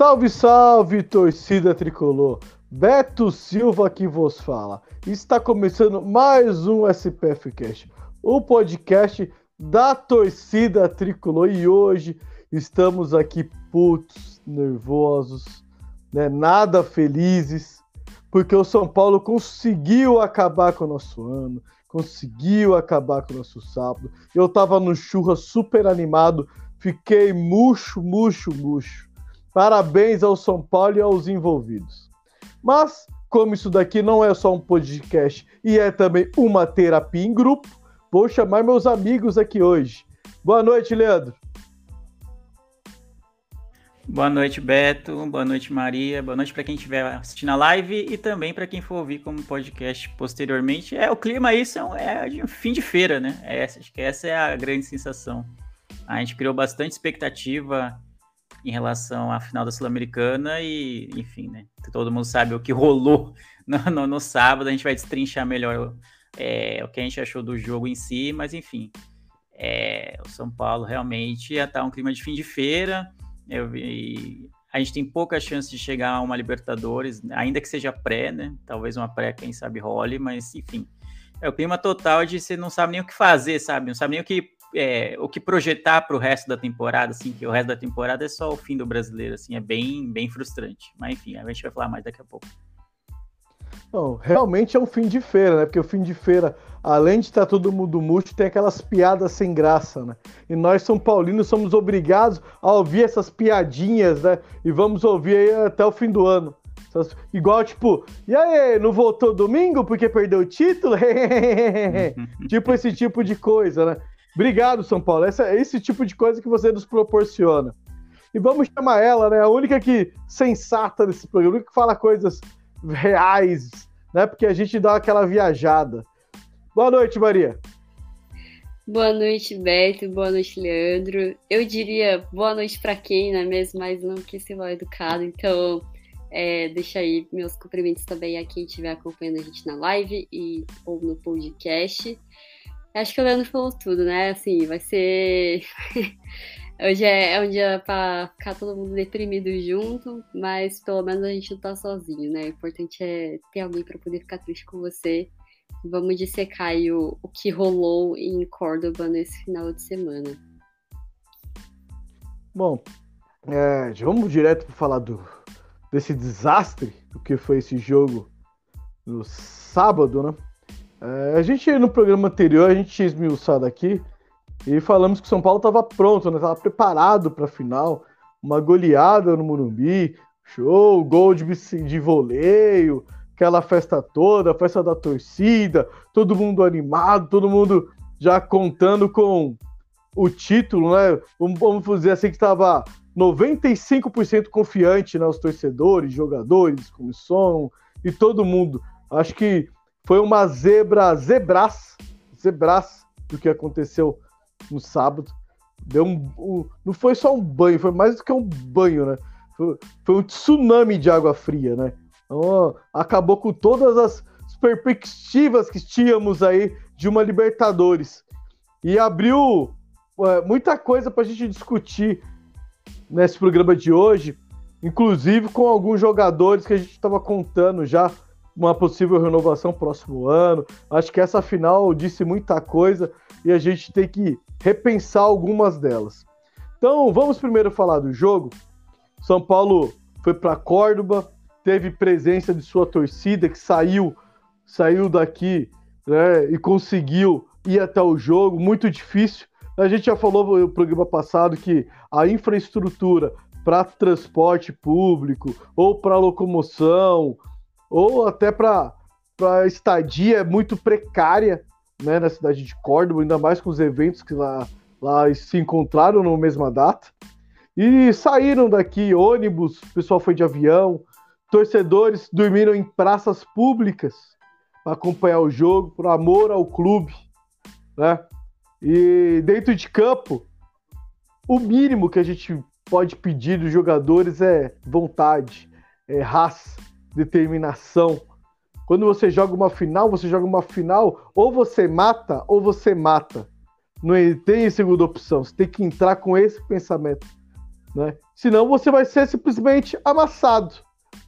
Salve, salve, torcida tricolor! Beto Silva que vos fala. Está começando mais um SPF Cast, o podcast da torcida tricolor. E hoje estamos aqui putos, nervosos, né? nada felizes, porque o São Paulo conseguiu acabar com o nosso ano, conseguiu acabar com o nosso sábado. Eu tava no churra super animado, fiquei murcho, murcho, murcho. Parabéns ao São Paulo e aos envolvidos. Mas, como isso daqui não é só um podcast e é também uma terapia em grupo, vou chamar meus amigos aqui hoje. Boa noite, Leandro. Boa noite, Beto. Boa noite, Maria. Boa noite para quem estiver assistindo a live e também para quem for ouvir como podcast posteriormente. É o clima isso é, é de fim de feira, né? É, acho que essa é a grande sensação. A gente criou bastante expectativa em relação à final da Sul-Americana e, enfim, né? Todo mundo sabe o que rolou no, no, no sábado, a gente vai destrinchar melhor é, o que a gente achou do jogo em si, mas enfim, é, o São Paulo realmente ia estar um clima de fim de feira. Eu vi, a gente tem pouca chance de chegar a uma Libertadores, ainda que seja pré, né? Talvez uma pré, quem sabe role, mas enfim. É o clima total de você não sabe nem o que fazer, sabe? Não sabe nem o que é, o que projetar para o resto da temporada, assim, que o resto da temporada é só o fim do brasileiro, assim, é bem, bem frustrante. Mas enfim, a gente vai falar mais daqui a pouco. Não, realmente é um fim de feira, né? Porque o fim de feira, além de estar todo mundo murcho, tem aquelas piadas sem graça, né? E nós, São Paulinos, somos obrigados a ouvir essas piadinhas, né? E vamos ouvir aí até o fim do ano. Igual, tipo, e aí, não voltou domingo porque perdeu o título? tipo esse tipo de coisa, né? Obrigado, São Paulo. Essa, é esse tipo de coisa que você nos proporciona. E vamos chamar ela, né? A única que sensata desse programa, a única que fala coisas reais, né? Porque a gente dá aquela viajada. Boa noite, Maria. Boa noite, Beto. Boa noite, Leandro. Eu diria boa noite para quem, não é mesmo? Mas não que se mal educado. Então, é, deixa aí meus cumprimentos também a quem estiver acompanhando a gente na live e ou no podcast. Acho que o Leandro falou tudo, né? Assim, vai ser. Hoje é, é um dia pra ficar todo mundo deprimido junto, mas pelo menos a gente não tá sozinho, né? O importante é ter alguém para poder ficar triste com você. Vamos dissecar aí o, o que rolou em Córdoba nesse final de semana. Bom, é, vamos direto para falar do, desse desastre, do que foi esse jogo no sábado, né? É, a gente, no programa anterior, a gente tinha esmiuçado aqui e falamos que o São Paulo estava pronto, né? Estava preparado para a final. Uma goleada no Morumbi, show, gol de, de voleio, aquela festa toda, festa da torcida, todo mundo animado, todo mundo já contando com o título, né? Vamos dizer assim que estava 95% confiante, né? Os torcedores, jogadores, comissão e todo mundo. Acho que foi uma zebra, zebras, zebras do que aconteceu no sábado. Deu um, um, não foi só um banho, foi mais do que um banho, né? Foi, foi um tsunami de água fria, né? Então, acabou com todas as perspectivas que tínhamos aí de uma Libertadores. E abriu é, muita coisa para a gente discutir nesse programa de hoje, inclusive com alguns jogadores que a gente estava contando já uma possível renovação próximo ano. Acho que essa final disse muita coisa e a gente tem que repensar algumas delas. Então, vamos primeiro falar do jogo. São Paulo foi para Córdoba, teve presença de sua torcida que saiu, saiu daqui né, e conseguiu ir até o jogo, muito difícil. A gente já falou no programa passado que a infraestrutura para transporte público ou para locomoção ou até para estadia muito precária né, na cidade de Córdoba, ainda mais com os eventos que lá, lá se encontraram na mesma data. E saíram daqui ônibus, o pessoal foi de avião, torcedores dormiram em praças públicas para acompanhar o jogo, por amor ao clube, né? E dentro de campo, o mínimo que a gente pode pedir dos jogadores é vontade, é raça, determinação. Quando você joga uma final, você joga uma final, ou você mata ou você mata. Não tem segunda opção. Você tem que entrar com esse pensamento, né? Senão você vai ser simplesmente amassado,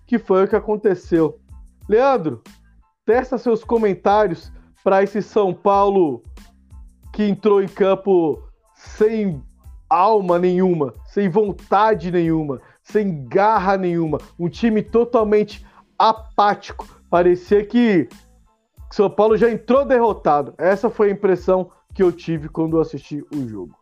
que foi o que aconteceu. Leandro, testa seus comentários para esse São Paulo que entrou em campo sem alma nenhuma, sem vontade nenhuma, sem garra nenhuma, um time totalmente apático. Parecia que São Paulo já entrou derrotado. Essa foi a impressão que eu tive quando assisti o jogo.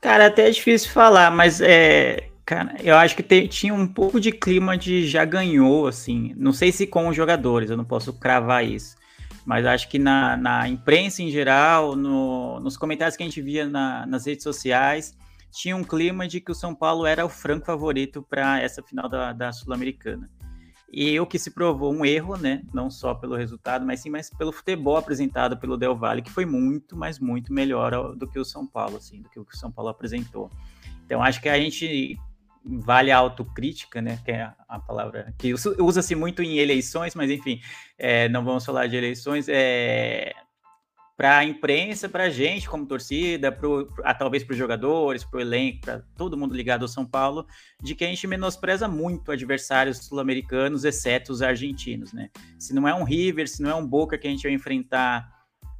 Cara, até é difícil falar, mas é, cara, eu acho que te, tinha um pouco de clima de já ganhou, assim. Não sei se com os jogadores, eu não posso cravar isso. Mas acho que na, na imprensa em geral, no, nos comentários que a gente via na, nas redes sociais, tinha um clima de que o São Paulo era o franco favorito para essa final da, da Sul-Americana. E o que se provou um erro, né? Não só pelo resultado, mas sim mais pelo futebol apresentado pelo Del Valle, que foi muito, mas muito melhor do que o São Paulo, assim, do que o que o São Paulo apresentou. Então acho que a gente vale a autocrítica, né? Que é a palavra que usa-se muito em eleições, mas enfim, é, não vamos falar de eleições. É, para a imprensa, para a gente como torcida, pro, a, talvez para os jogadores, para o elenco, para todo mundo ligado ao São Paulo, de que a gente menospreza muito adversários sul-americanos, exceto os argentinos, né? Se não é um River, se não é um Boca que a gente vai enfrentar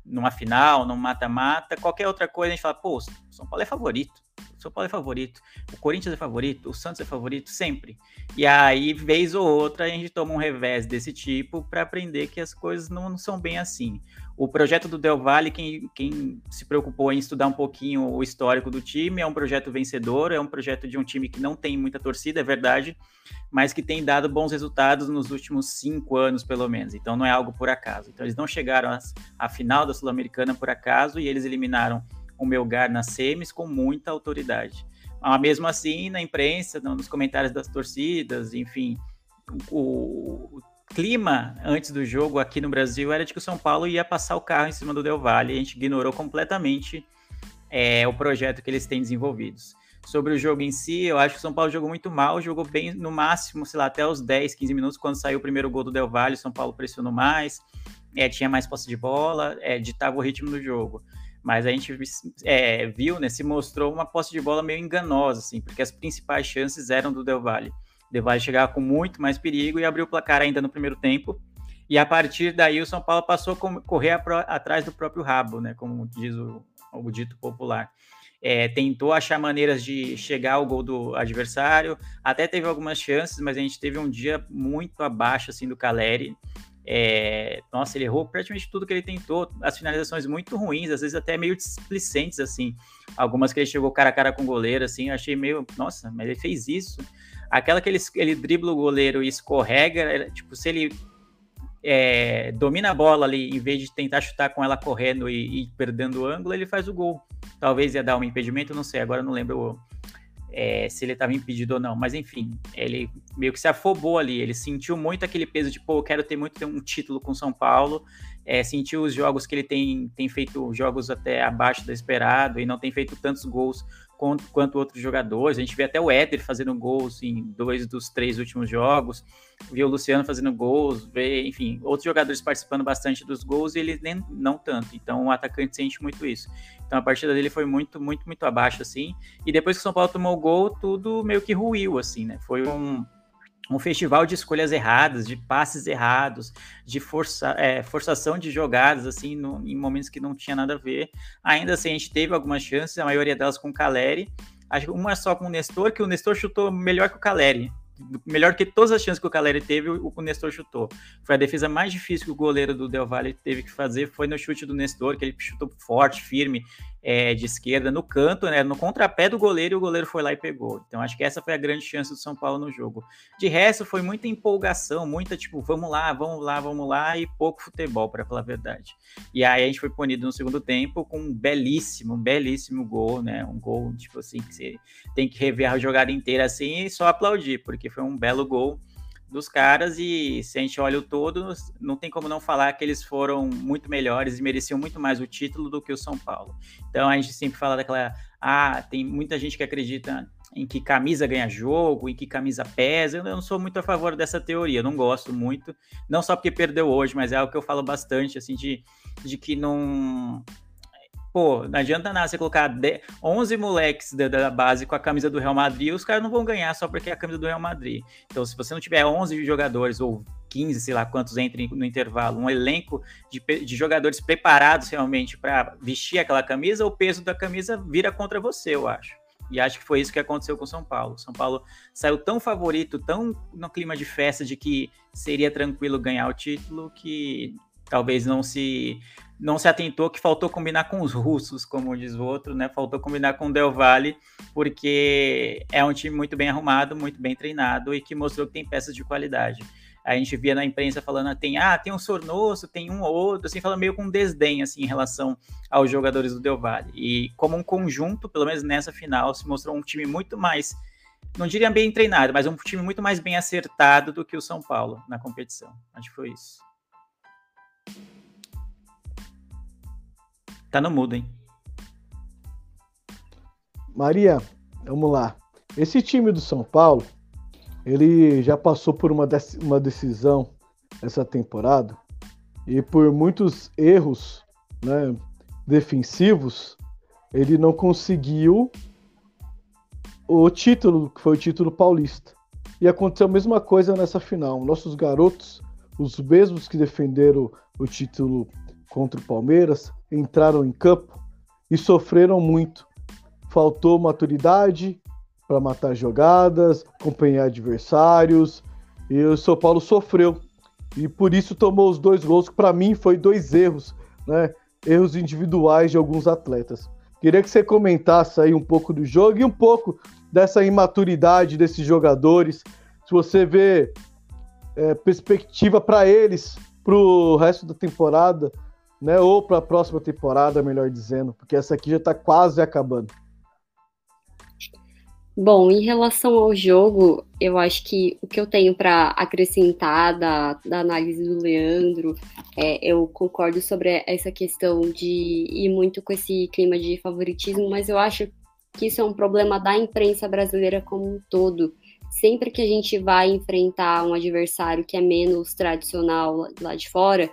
numa final, num mata-mata, qualquer outra coisa, a gente fala, pô, São Paulo é favorito. São Paulo é favorito, o Corinthians é favorito, o Santos é favorito sempre. E aí, vez ou outra, a gente toma um revés desse tipo para aprender que as coisas não, não, são bem assim. O projeto do Del Valle, quem, quem se preocupou em estudar um pouquinho o histórico do time, é um projeto vencedor, é um projeto de um time que não tem muita torcida, é verdade, mas que tem dado bons resultados nos últimos cinco anos, pelo menos. Então não é algo por acaso. Então eles não chegaram à final da Sul-Americana por acaso e eles eliminaram o Melgar nas semis com muita autoridade. Mas mesmo assim, na imprensa, nos comentários das torcidas, enfim, o, clima antes do jogo aqui no Brasil era de que o São Paulo ia passar o carro em cima do Del Valle. A gente ignorou completamente é, o projeto que eles têm desenvolvidos. Sobre o jogo em si, eu acho que o São Paulo jogou muito mal, jogou bem no máximo, sei lá, até os 10, 15 minutos, quando saiu o primeiro gol do Del Valle, o São Paulo pressionou mais, é, tinha mais posse de bola, é, ditava o ritmo do jogo mas a gente é, viu, né, se mostrou uma posse de bola meio enganosa, assim, porque as principais chances eram do Del Valle. Valle chegava com muito mais perigo e abriu o placar ainda no primeiro tempo, e a partir daí o São Paulo passou a correr atrás do próprio rabo, né, como diz o, o dito popular. É, tentou achar maneiras de chegar ao gol do adversário, até teve algumas chances, mas a gente teve um dia muito abaixo assim do Caleri. É, nossa, ele errou praticamente tudo que ele tentou. As finalizações muito ruins, às vezes até meio displicentes, assim. Algumas que ele chegou cara a cara com o goleiro, assim, eu achei meio. Nossa, mas ele fez isso. Aquela que ele, ele dribla o goleiro e escorrega, tipo, se ele é, domina a bola ali, em vez de tentar chutar com ela correndo e, e perdendo o ângulo, ele faz o gol. Talvez ia dar um impedimento, não sei, agora não lembro é, se ele estava impedido ou não, mas enfim, ele meio que se afobou ali, ele sentiu muito aquele peso de, pô, eu quero ter muito um título com São Paulo, é, sentiu os jogos que ele tem, tem feito jogos até abaixo do esperado e não tem feito tantos gols quanto, quanto outros jogadores. A gente vê até o Éder fazendo gols em dois dos três últimos jogos, viu o Luciano fazendo gols, vê, enfim, outros jogadores participando bastante dos gols e ele nem não tanto. Então o atacante sente muito isso. Então a partida dele foi muito, muito, muito abaixo, assim. E depois que o São Paulo tomou o gol, tudo meio que ruiu, assim, né? Foi um um festival de escolhas erradas, de passes errados, de força, é, forçação de jogadas, assim, no, em momentos que não tinha nada a ver. Ainda assim, a gente teve algumas chances, a maioria delas com o Caleri. Acho que uma só com o Nestor, que o Nestor chutou melhor que o Caleri melhor que todas as chances que o Caleri teve, o, o Nestor chutou. Foi a defesa mais difícil que o goleiro do Del Valle teve que fazer, foi no chute do Nestor, que ele chutou forte, firme, é, de esquerda no canto, né, no contrapé do goleiro, e o goleiro foi lá e pegou. Então acho que essa foi a grande chance do São Paulo no jogo. De resto, foi muita empolgação, muita tipo, vamos lá, vamos lá, vamos lá, e pouco futebol, para falar a verdade. E aí a gente foi punido no segundo tempo com um belíssimo, belíssimo gol, né? Um gol, tipo assim, que você tem que rever a jogada inteira assim e só aplaudir, porque foi um belo gol dos caras e se a gente olha o todo, não tem como não falar que eles foram muito melhores e mereciam muito mais o título do que o São Paulo. Então a gente sempre fala daquela, ah, tem muita gente que acredita em que camisa ganha jogo, em que camisa pesa. Eu não sou muito a favor dessa teoria, não gosto muito, não só porque perdeu hoje, mas é algo que eu falo bastante assim de, de que não pô, não adianta nada você colocar 11 moleques da, da, base com a camisa do Real Madrid, os caras não vão ganhar só porque é a camisa do Real Madrid. Então, se você não tiver 11 jogadores ou 15, sei lá quantos entrem no intervalo, um elenco de, de jogadores preparados realmente para vestir aquela camisa, o peso da camisa vira contra você, eu acho. E acho que foi isso que aconteceu com São Paulo. São Paulo saiu tão favorito, tão no clima de festa de que seria tranquilo ganhar o título, que talvez não se não se atentou que faltou combinar com os russos, como diz o outro, né? Faltou combinar com o Del Valle, porque é um time muito bem arrumado, muito bem treinado e que mostrou que tem peças de qualidade. A gente via na imprensa falando, tem, ah, tem um Sornoso, tem um ou outro, assim, fala meio com desdém, assim, em relação aos jogadores do Del Valle. E como um conjunto, pelo menos nessa final, se mostrou um time muito mais, não diria bem treinado, mas um time muito mais bem acertado do que o São Paulo na competição. Acho que foi isso. Tá no mudo, hein? Maria, vamos lá. Esse time do São Paulo, ele já passou por uma, uma decisão essa temporada e por muitos erros né, defensivos, ele não conseguiu o título, que foi o título paulista. E aconteceu a mesma coisa nessa final. Nossos garotos, os mesmos que defenderam o título contra o Palmeiras, entraram em campo e sofreram muito. Faltou maturidade para matar jogadas, acompanhar adversários, e o São Paulo sofreu. E por isso tomou os dois gols, que para mim foi dois erros, né? Erros individuais de alguns atletas. Queria que você comentasse aí um pouco do jogo e um pouco dessa imaturidade desses jogadores. Se você vê é, perspectiva para eles para o resto da temporada, né? Ou para a próxima temporada, melhor dizendo, porque essa aqui já está quase acabando. Bom, em relação ao jogo, eu acho que o que eu tenho para acrescentar da, da análise do Leandro, é, eu concordo sobre essa questão de ir muito com esse clima de favoritismo, mas eu acho que isso é um problema da imprensa brasileira como um todo. Sempre que a gente vai enfrentar um adversário que é menos tradicional lá de fora,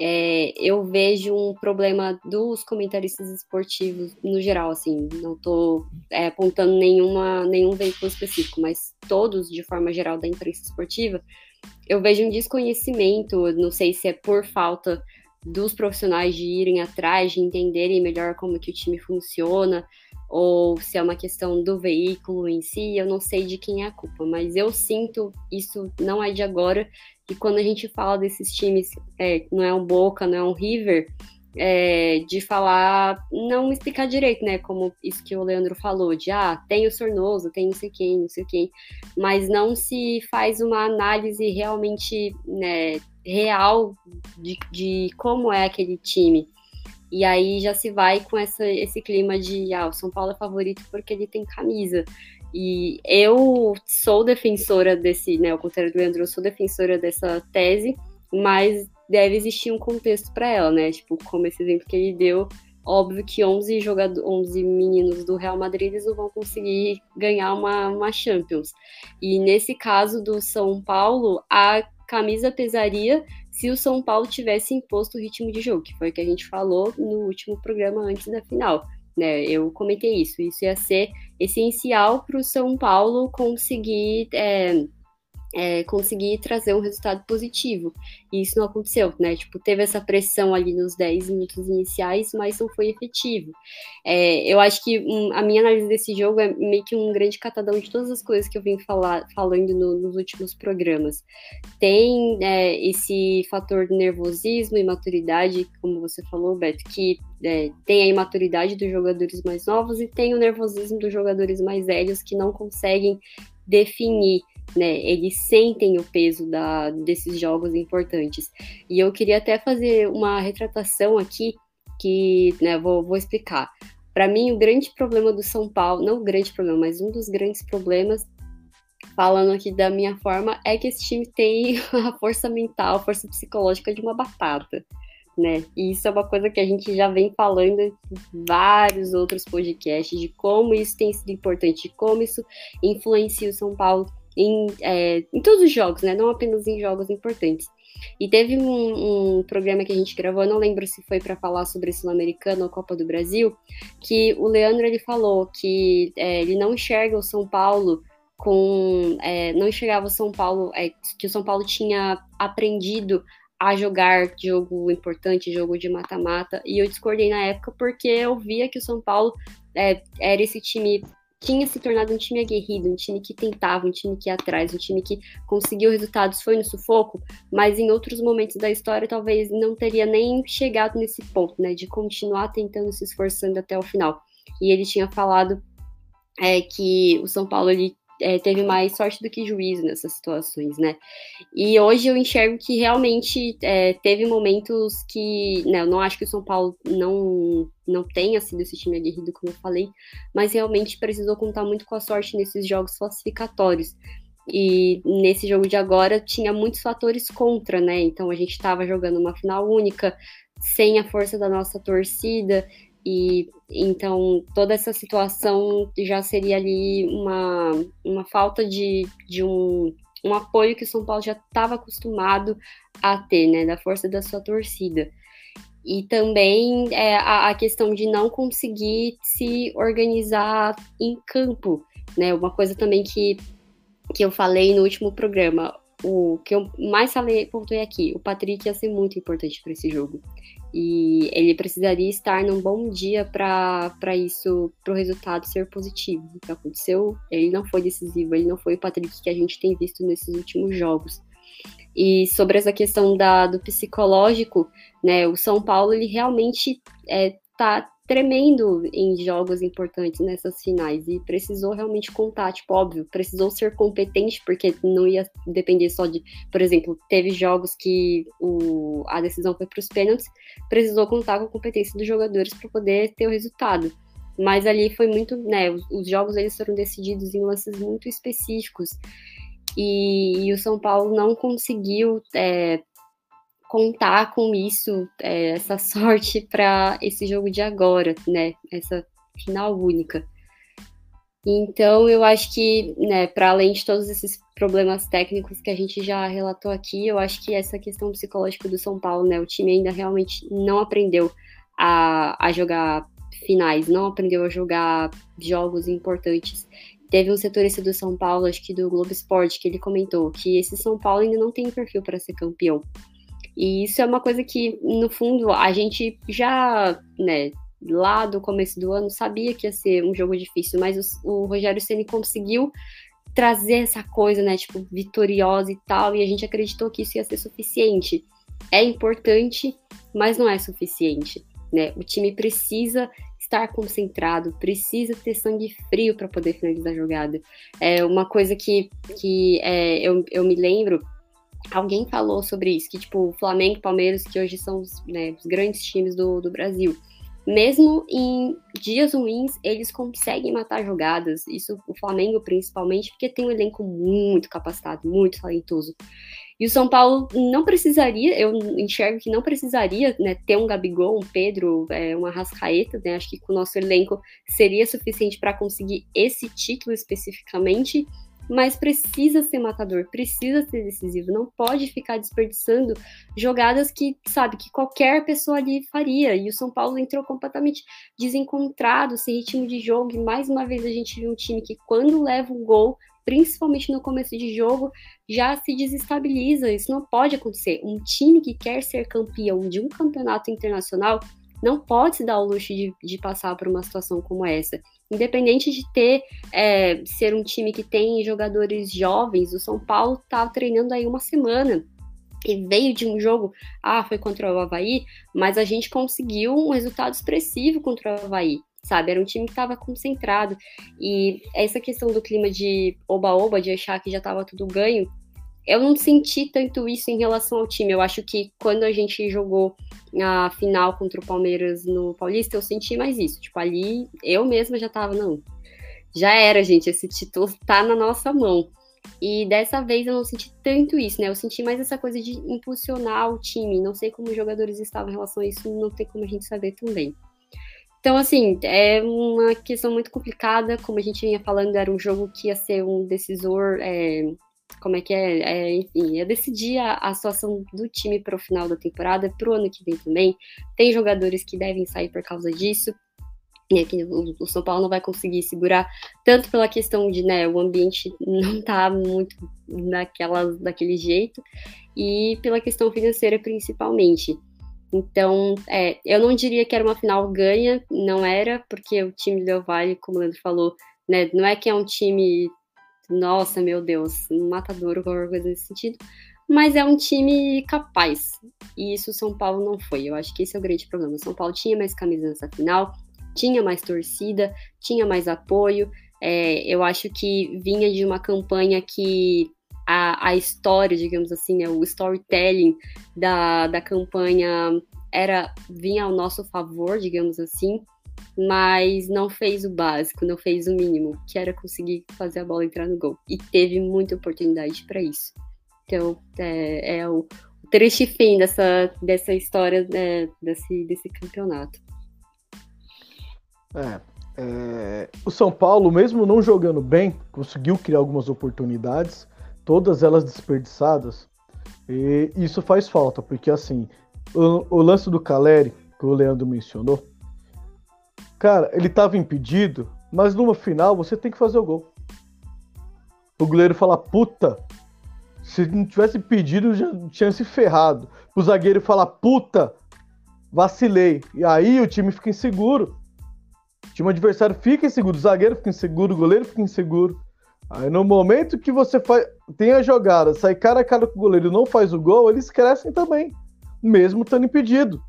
é, eu vejo um problema dos comentaristas esportivos no geral, assim, não estou é, apontando nenhuma, nenhum veículo específico, mas todos, de forma geral, da imprensa esportiva, eu vejo um desconhecimento, não sei se é por falta dos profissionais de irem atrás, de entenderem melhor como que o time funciona, ou se é uma questão do veículo em si, eu não sei de quem é a culpa, mas eu sinto isso não é de agora, e quando a gente fala desses times, é, não é um Boca, não é um River, é, de falar, não explicar direito, né? Como isso que o Leandro falou, de ah, tem o Sornoso, tem não sei quem, não sei quem, mas não se faz uma análise realmente né, real de, de como é aquele time. E aí já se vai com essa, esse clima de ah, o São Paulo é favorito porque ele tem camisa. E eu sou defensora desse, né, ao contrário do Leandro, eu sou defensora dessa tese, mas deve existir um contexto para ela, né? Tipo, como esse exemplo que ele deu, óbvio que 11 jogadores, 11 meninos do Real Madrid eles não vão conseguir ganhar uma, uma Champions. E nesse caso do São Paulo, a camisa pesaria se o São Paulo tivesse imposto o ritmo de jogo, que foi o que a gente falou no último programa antes da final. Né? Eu comentei isso. Isso ia ser essencial para o São Paulo conseguir é, é, conseguir trazer um resultado positivo. E isso não aconteceu, né? Tipo, teve essa pressão ali nos 10 minutos iniciais, mas não foi efetivo. É, eu acho que um, a minha análise desse jogo é meio que um grande catadão de todas as coisas que eu vim falar, falando no, nos últimos programas. Tem é, esse fator de nervosismo e maturidade, como você falou, Beto, que é, tem a imaturidade dos jogadores mais novos e tem o nervosismo dos jogadores mais velhos que não conseguem definir né? Eles sentem o peso da, desses jogos importantes. E eu queria até fazer uma retratação aqui, que né, vou, vou explicar. Para mim, o grande problema do São Paulo, não o grande problema, mas um dos grandes problemas, falando aqui da minha forma, é que esse time tem a força mental, a força psicológica de uma batata. Né? E isso é uma coisa que a gente já vem falando em vários outros podcasts de como isso tem sido importante, de como isso influencia o São Paulo em, é, em todos os jogos, né? Não apenas em jogos importantes. E teve um, um, programa que a gente gravou, não lembro se foi para falar sobre Sul-Americano ou Copa do Brasil, que o Leandro ele falou que é, ele não enxerga o São Paulo com. É, não enxergava o São Paulo, é, que o São Paulo tinha aprendido a jogar jogo importante, jogo de mata-mata, e eu discordei na época porque eu via que o São Paulo é, era esse time tinha se tornado um time aguerrido, um time que tentava, um time que ia atrás, um time que conseguiu resultados, foi no sufoco, mas em outros momentos da história talvez não teria nem chegado nesse ponto, né, de continuar tentando, se esforçando até o final. E ele tinha falado é, que o São Paulo ele é, teve mais sorte do que juízo nessas situações, né? E hoje eu enxergo que realmente é, teve momentos que, né, eu não acho que o São Paulo não, não tenha sido esse time aguerrido, como eu falei, mas realmente precisou contar muito com a sorte nesses jogos classificatórios. E nesse jogo de agora tinha muitos fatores contra, né? Então a gente estava jogando uma final única, sem a força da nossa torcida, e então toda essa situação já seria ali uma, uma falta de, de um, um apoio que o São Paulo já estava acostumado a ter, né, da força da sua torcida. E também é, a, a, questão de não conseguir se organizar em campo, né? Uma coisa também que, que eu falei no último programa, o que eu mais falei, pontuei aqui, o Patrick ia ser muito importante para esse jogo. E ele precisaria estar num bom dia para isso, para o resultado ser positivo. O que aconteceu, ele não foi decisivo, ele não foi o Patrick que a gente tem visto nesses últimos jogos. E sobre essa questão da, do psicológico, né, o São Paulo ele realmente é, tá tremendo em jogos importantes nessas finais e precisou realmente contar, tipo, óbvio, precisou ser competente porque não ia depender só de, por exemplo, teve jogos que o, a decisão foi para os pênaltis, precisou contar com a competência dos jogadores para poder ter o resultado. Mas ali foi muito, né, os, os, jogos eles foram decididos em lances muito específicos e, e o São Paulo não conseguiu é, contar com isso, é, essa sorte para esse jogo de agora, né? Essa final única. Então, eu acho que, né, para além de todos esses problemas técnicos que a gente já relatou aqui, eu acho que essa questão psicológica do São Paulo, né, o time ainda realmente não aprendeu a, a jogar finais, não aprendeu a jogar jogos importantes. Teve um setorista do São Paulo, acho que do Globo Esporte, que ele comentou que esse São Paulo ainda não tem perfil para ser campeão. E isso é uma coisa que, no fundo, a gente já, né, lá do começo do ano, sabia que ia ser um jogo difícil, mas o, o Rogério Ceni conseguiu trazer essa coisa, né, tipo, vitoriosa e tal, e a gente acreditou que isso ia ser suficiente. É importante, mas não é suficiente, né? O time precisa estar concentrado, precisa ter sangue frio para poder finalizar a jogada. É uma coisa que, que é, eu, eu me lembro alguém falou sobre isso, que tipo, Flamengo e Palmeiras, que hoje são os, né, os grandes times do, do Brasil, mesmo em dias ruins, eles conseguem matar jogadas. Isso o Flamengo principalmente, porque tem um elenco muito capacitado, muito talentoso. E o São Paulo não precisaria, eu enxergo que não precisaria né, ter um Gabigol, um Pedro, é, uma Rascaeta, né? Acho que com o nosso elenco seria suficiente para conseguir esse título especificamente mas precisa ser matador, precisa ser decisivo, não pode ficar desperdiçando jogadas que, sabe, que qualquer pessoa ali faria. E o São Paulo entrou completamente desencontrado, sem ritmo de jogo, e mais uma vez a gente viu um time que quando leva um gol, principalmente no começo de jogo, já se desestabiliza. Isso não pode acontecer. Um time que quer ser campeão de um campeonato internacional não pode se dar o luxo de, de passar por uma situação como essa. Independente de ter é, ser um time que tem jogadores jovens, o São Paulo tá treinando aí uma semana e veio de um jogo, ah, foi contra o Havaí, mas a gente conseguiu um resultado expressivo contra o Havaí, sabe? Era um time que estava concentrado. E essa questão do clima de oba-oba, de achar que já estava tudo ganho, eu não senti tanto isso em relação ao time. Eu acho que quando a gente jogou a final contra o Palmeiras no Paulista, eu senti mais isso. Tipo, ali eu mesma já tava, não. Já era, gente, esse título tá na nossa mão. E dessa vez eu não senti tanto isso, né? Eu senti mais essa coisa de impulsionar o time. Não sei como os jogadores estavam em relação a isso, não tem como a gente saber também. Então, assim, é uma questão muito complicada. Como a gente vinha falando, era um jogo que ia ser um decisor é, como é que é, é enfim, ia decidir a, a situação do time para o final da temporada, para o ano que vem também. Tem jogadores que devem sair por causa disso. E aqui o, o São Paulo não vai conseguir segurar, tanto pela questão de, né, o ambiente não tá muito naquela, daquele jeito, e pela questão financeira principalmente. Então, é, eu não diria que era uma final ganha, não era, porque o time do Del Valle, como o Leandro falou, né, não é que é um time nossa, meu Deus, um matador ou qualquer coisa nesse sentido. Mas é um time capaz. E isso o São Paulo não foi. Eu acho que esse é o grande problema. São Paulo tinha mais camisa nessa final, tinha mais torcida, tinha mais apoio. É, eu acho que vinha de uma campanha que a, a história, digamos assim, né, o storytelling da, da campanha era vinha ao nosso favor, digamos assim mas não fez o básico, não fez o mínimo, que era conseguir fazer a bola entrar no gol. E teve muita oportunidade para isso. Então, é, é o, triste fim dessa, dessa história né, desse, desse campeonato. É, é, o São Paulo, mesmo não jogando bem, conseguiu criar algumas oportunidades, todas elas desperdiçadas. E isso faz falta, porque assim, o, o lance do Caleri, que o Leandro mencionou, Cara, ele tava impedido, mas numa final você tem que fazer o gol. O goleiro fala, puta, se não tivesse impedido, já tinha se ferrado. O zagueiro fala, puta, vacilei. E aí o time fica inseguro. O time adversário fica inseguro, o zagueiro fica inseguro, o goleiro fica inseguro. Aí no momento que você faz, tem a jogada, sai cara a cara com o goleiro não faz o gol, eles crescem também, mesmo estando impedido.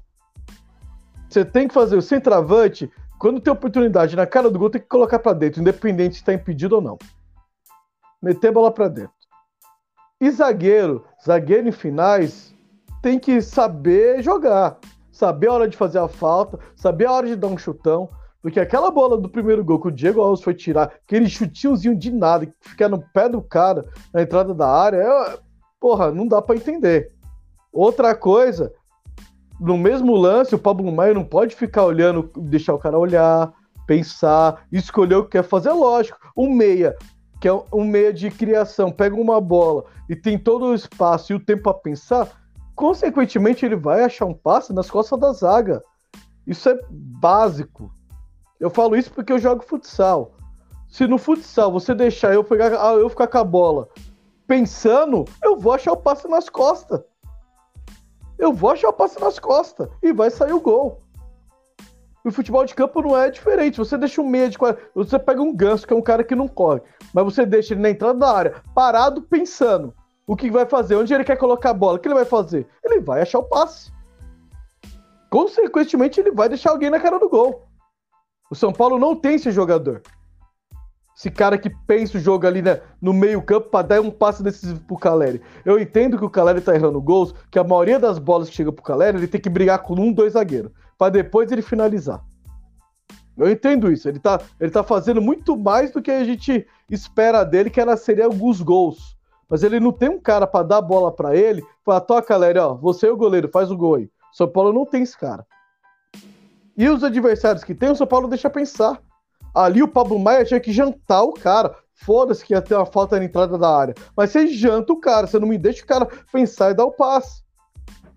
Você tem que fazer o centroavante quando tem oportunidade na cara do gol, tem que colocar para dentro, independente se está impedido ou não. Meter a bola para dentro. E zagueiro, zagueiro em finais, tem que saber jogar, saber a hora de fazer a falta, saber a hora de dar um chutão. Porque aquela bola do primeiro gol que o Diego Alves foi tirar, aquele chutinhozinho de nada, que fica no pé do cara na entrada da área, é, porra, não dá para entender. Outra coisa no mesmo lance, o Pablo Maia não pode ficar olhando, deixar o cara olhar, pensar, escolher o que quer fazer. Lógico, um meia, que é um meia de criação, pega uma bola e tem todo o espaço e o tempo a pensar, consequentemente ele vai achar um passe nas costas da zaga. Isso é básico. Eu falo isso porque eu jogo futsal. Se no futsal você deixar eu pegar, eu ficar com a bola pensando, eu vou achar o passe nas costas eu vou achar o passe nas costas e vai sair o gol. O futebol de campo não é diferente. Você deixa um meia de Você pega um ganso, que é um cara que não corre, mas você deixa ele na entrada da área, parado, pensando o que vai fazer, onde ele quer colocar a bola, o que ele vai fazer? Ele vai achar o passe. Consequentemente, ele vai deixar alguém na cara do gol. O São Paulo não tem esse jogador. Esse cara que pensa o jogo ali né, no meio-campo para dar um passe decisivo pro Caleri. Eu entendo que o Caleri tá errando gols, que a maioria das bolas que chega pro Caleri, ele tem que brigar com um, dois zagueiros, para depois ele finalizar. Eu entendo isso. Ele tá, ele tá fazendo muito mais do que a gente espera dele, que era seria alguns gols. Mas ele não tem um cara para dar a bola para ele, falar, toca, Caleri, ó, você é o goleiro, faz o gol aí. São Paulo não tem esse cara. E os adversários que tem, o São Paulo deixa pensar. Ali o Pablo Maia tinha que jantar o cara. foda-se que ia ter uma falta na entrada da área. Mas você janta o cara, você não me deixa o cara pensar e dar o passe.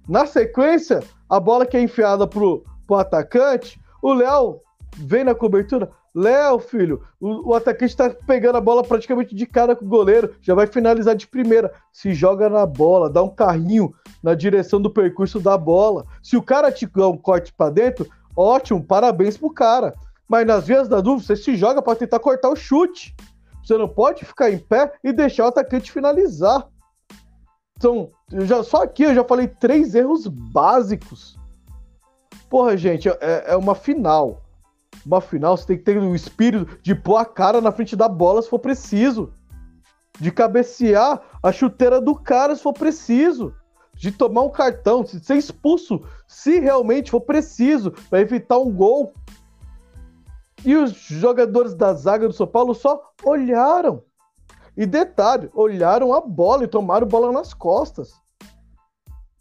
Na sequência, a bola que é enfiada pro, pro atacante, o Léo vem na cobertura. Léo, filho, o, o atacante tá pegando a bola praticamente de cara com o goleiro, já vai finalizar de primeira. Se joga na bola, dá um carrinho na direção do percurso da bola. Se o cara te dá um corte para dentro, ótimo, parabéns pro cara. Mas nas vias da dúvida, você se joga para tentar cortar o chute. Você não pode ficar em pé e deixar o atacante finalizar. Então, já, só aqui eu já falei três erros básicos. Porra, gente, é, é uma final. Uma final, você tem que ter o espírito de pôr a cara na frente da bola se for preciso. De cabecear a chuteira do cara se for preciso. De tomar um cartão, de ser expulso se realmente for preciso, para evitar um gol. E os jogadores da zaga do São Paulo só olharam. E detalhe, olharam a bola e tomaram bola nas costas.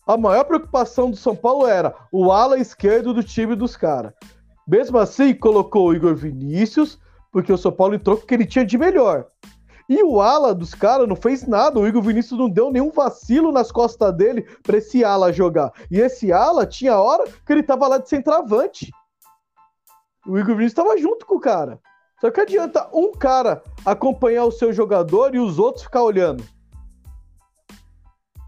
A maior preocupação do São Paulo era o ala esquerdo do time dos caras. Mesmo assim, colocou o Igor Vinícius, porque o São Paulo entrou com o que ele tinha de melhor. E o ala dos caras não fez nada. O Igor Vinícius não deu nenhum vacilo nas costas dele para esse ala jogar. E esse ala tinha hora que ele tava lá de centroavante. O Igor Vinícius estava junto com o cara. Só que adianta um cara acompanhar o seu jogador e os outros ficar olhando.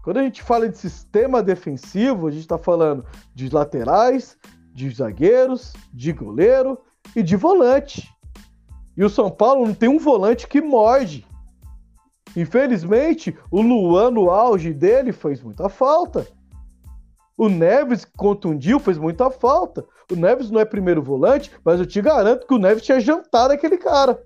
Quando a gente fala de sistema defensivo, a gente está falando de laterais, de zagueiros, de goleiro e de volante. E o São Paulo não tem um volante que morde. Infelizmente, o Luan, no auge dele, fez muita falta. O Neves contundiu, fez muita falta. O Neves não é primeiro volante, mas eu te garanto que o Neves tinha jantado aquele cara.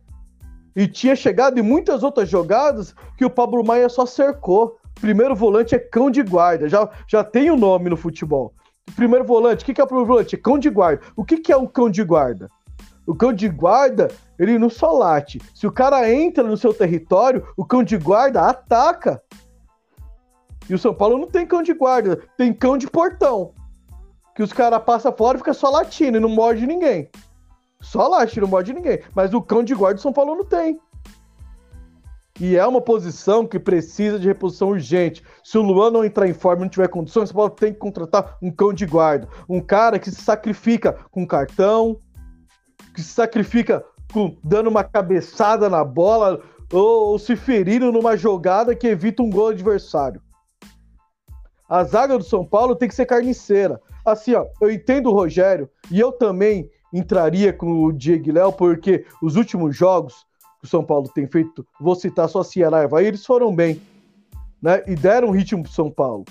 E tinha chegado em muitas outras jogadas que o Pablo Maia só cercou. Primeiro volante é cão de guarda, já, já tem o um nome no futebol. Primeiro volante, o que, que é o primeiro volante? Cão de guarda. O que, que é um cão de guarda? O cão de guarda, ele não só late. Se o cara entra no seu território, o cão de guarda ataca. E o São Paulo não tem cão de guarda, tem cão de portão. Que os caras passam fora e fica só latindo e não morde ninguém. Só late, não morde ninguém. Mas o cão de guarda o São Paulo não tem. E é uma posição que precisa de reposição urgente. Se o Luan não entrar em forma e não tiver condições, o São Paulo tem que contratar um cão de guarda. Um cara que se sacrifica com cartão, que se sacrifica com, dando uma cabeçada na bola ou, ou se ferindo numa jogada que evita um gol adversário. A zaga do São Paulo tem que ser carniceira. Assim, ó, eu entendo o Rogério e eu também entraria com o Diego Léo, porque os últimos jogos que o São Paulo tem feito, vou citar só Ceará e Havaí, eles foram bem, né? E deram ritmo pro São Paulo.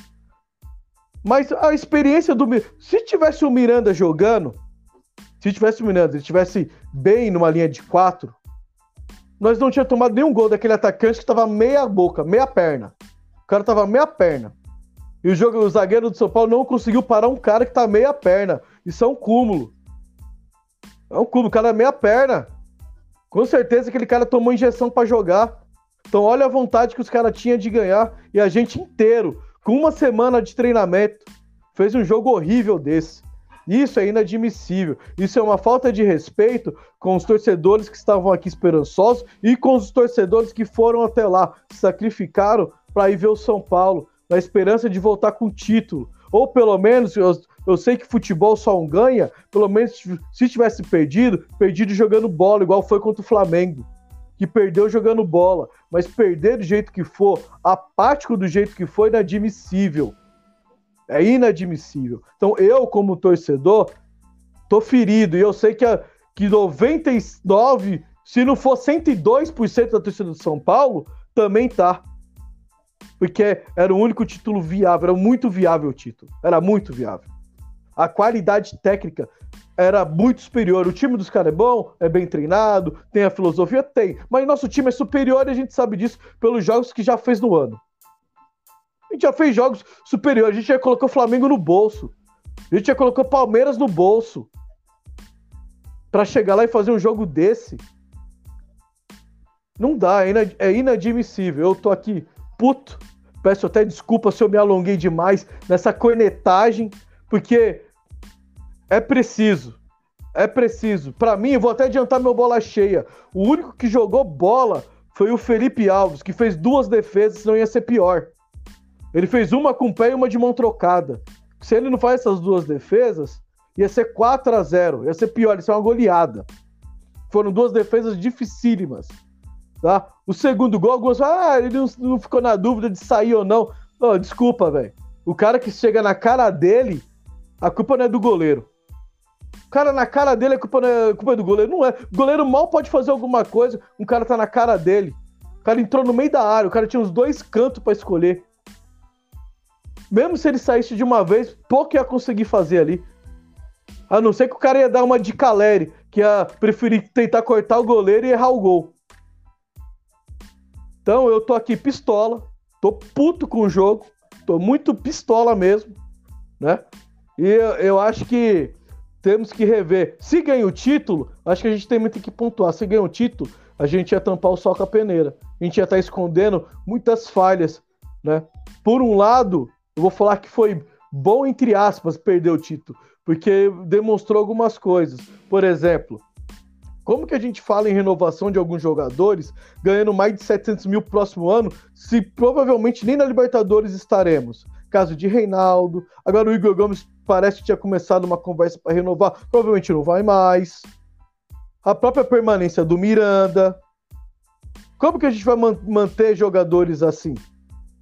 Mas a experiência do se tivesse o Miranda jogando, se tivesse o Miranda, ele tivesse bem numa linha de quatro, nós não tínhamos tomado nenhum gol daquele atacante que tava meia boca, meia perna. O cara tava meia perna. E o, jogo, o zagueiro do São Paulo não conseguiu parar um cara que tá meia perna. Isso é um cúmulo. É um cúmulo, o cara é meia perna. Com certeza aquele cara tomou injeção para jogar. Então olha a vontade que os caras tinham de ganhar. E a gente inteiro, com uma semana de treinamento, fez um jogo horrível desse. Isso é inadmissível. Isso é uma falta de respeito com os torcedores que estavam aqui esperançosos e com os torcedores que foram até lá, sacrificaram para ir ver o São Paulo na esperança de voltar com título. Ou pelo menos, eu, eu sei que futebol só um ganha, pelo menos se tivesse perdido, perdido jogando bola, igual foi contra o Flamengo. Que perdeu jogando bola. Mas perder do jeito que for, apático do jeito que foi, inadmissível. É inadmissível. Então eu, como torcedor, tô ferido. E eu sei que, a, que 99, se não for 102% da torcida do São Paulo, também tá porque era o único título viável, era muito viável o título, era muito viável. A qualidade técnica era muito superior. O time dos caras é bom, é bem treinado, tem a filosofia? Tem. Mas nosso time é superior e a gente sabe disso pelos jogos que já fez no ano. A gente já fez jogos superiores, a gente já colocou o Flamengo no bolso. A gente já colocou Palmeiras no bolso. para chegar lá e fazer um jogo desse. Não dá, é inadmissível. Eu tô aqui puto. Peço até desculpa se eu me alonguei demais nessa cornetagem, porque é preciso. É preciso. Para mim, vou até adiantar meu bola cheia. O único que jogou bola foi o Felipe Alves, que fez duas defesas, senão ia ser pior. Ele fez uma com o pé e uma de mão trocada. Se ele não faz essas duas defesas, ia ser 4 a 0 ia ser pior, ia ser uma goleada. Foram duas defesas dificílimas. Tá? O segundo gol, alguns ah, ele não, não, ficou na dúvida de sair ou não. Oh, desculpa, velho. O cara que chega na cara dele, a culpa não é do goleiro. O cara na cara dele, a culpa, não é, culpa é do goleiro. Não é. O goleiro mal pode fazer alguma coisa, um cara tá na cara dele. O cara entrou no meio da área, o cara tinha os dois cantos para escolher. Mesmo se ele saísse de uma vez, pouco ia conseguir fazer ali. A não ser que o cara ia dar uma de Caleri, que ia preferir tentar cortar o goleiro e errar o gol. Então eu tô aqui pistola, tô puto com o jogo, tô muito pistola mesmo, né? E eu, eu acho que temos que rever. Se ganha o título, acho que a gente tem muito que pontuar. Se ganha o título, a gente ia tampar o sol com a peneira. A gente ia estar tá escondendo muitas falhas, né? Por um lado, eu vou falar que foi bom, entre aspas, perder o título porque demonstrou algumas coisas. Por exemplo, como que a gente fala em renovação de alguns jogadores ganhando mais de 700 mil próximo ano, se provavelmente nem na Libertadores estaremos? Caso de Reinaldo, agora o Igor Gomes parece que tinha começado uma conversa para renovar, provavelmente não vai mais. A própria permanência do Miranda. Como que a gente vai man manter jogadores assim?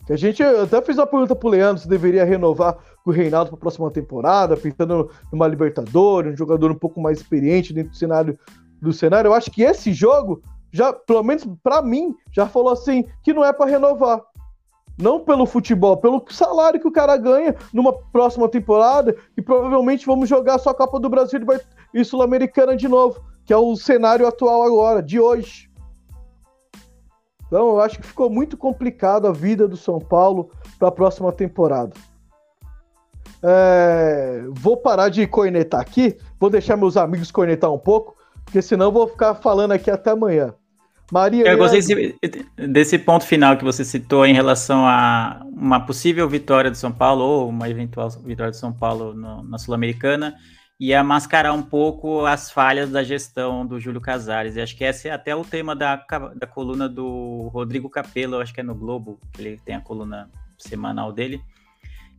Que a gente eu até fez uma pergunta pro Leandro se deveria renovar com o Reinaldo para a próxima temporada, pensando numa Libertadores, um jogador um pouco mais experiente dentro do cenário do cenário. Eu acho que esse jogo já, pelo menos para mim, já falou assim que não é para renovar. Não pelo futebol, pelo salário que o cara ganha numa próxima temporada e provavelmente vamos jogar só a Copa do Brasil e Sul-Americana de novo, que é o cenário atual agora, de hoje. Então eu acho que ficou muito complicado a vida do São Paulo para a próxima temporada. É, vou parar de cornetar aqui, vou deixar meus amigos cornetar um pouco, porque senão eu vou ficar falando aqui até amanhã. Maria. Eu gostei desse, desse, ponto final que você citou em relação a uma possível vitória do São Paulo ou uma eventual vitória do São Paulo no, na Sul-Americana e a mascarar um pouco as falhas da gestão do Júlio Casares. E acho que esse é até o tema da, da coluna do Rodrigo Capello, acho que é no Globo, que ele tem a coluna semanal dele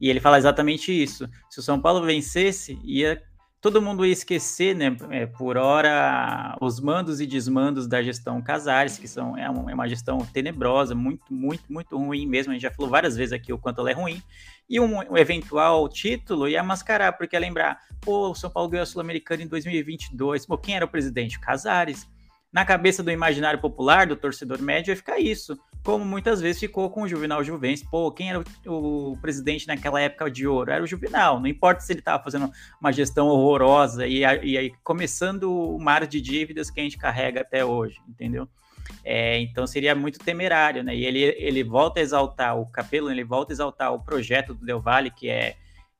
e ele fala exatamente isso. Se o São Paulo vencesse, ia todo mundo ia esquecer, né, é, por hora, os mandos e desmandos da gestão Casares, que são, é, uma, é uma gestão tenebrosa, muito, muito, muito ruim mesmo. A gente já falou várias vezes aqui o quanto ela é ruim. E um, um eventual título ia mascarar, porque ia lembrar, pô, o São Paulo ganhou a Sul-Americana em 2022. Pô, quem era o presidente? Casares. Na cabeça do imaginário popular, do torcedor médio, ia ficar isso como muitas vezes ficou com o Juvenal Juventus. Pô, quem era o, o, presidente naquela época de ouro? Era o Juvenal. Não importa se ele estava fazendo uma gestão horrorosa e, e aí começando o mar de dívidas que a gente carrega até hoje, entendeu? É, então seria muito temerário, né? E ele, ele volta a exaltar o Capelo, ele volta a exaltar o projeto do Del Valle, que é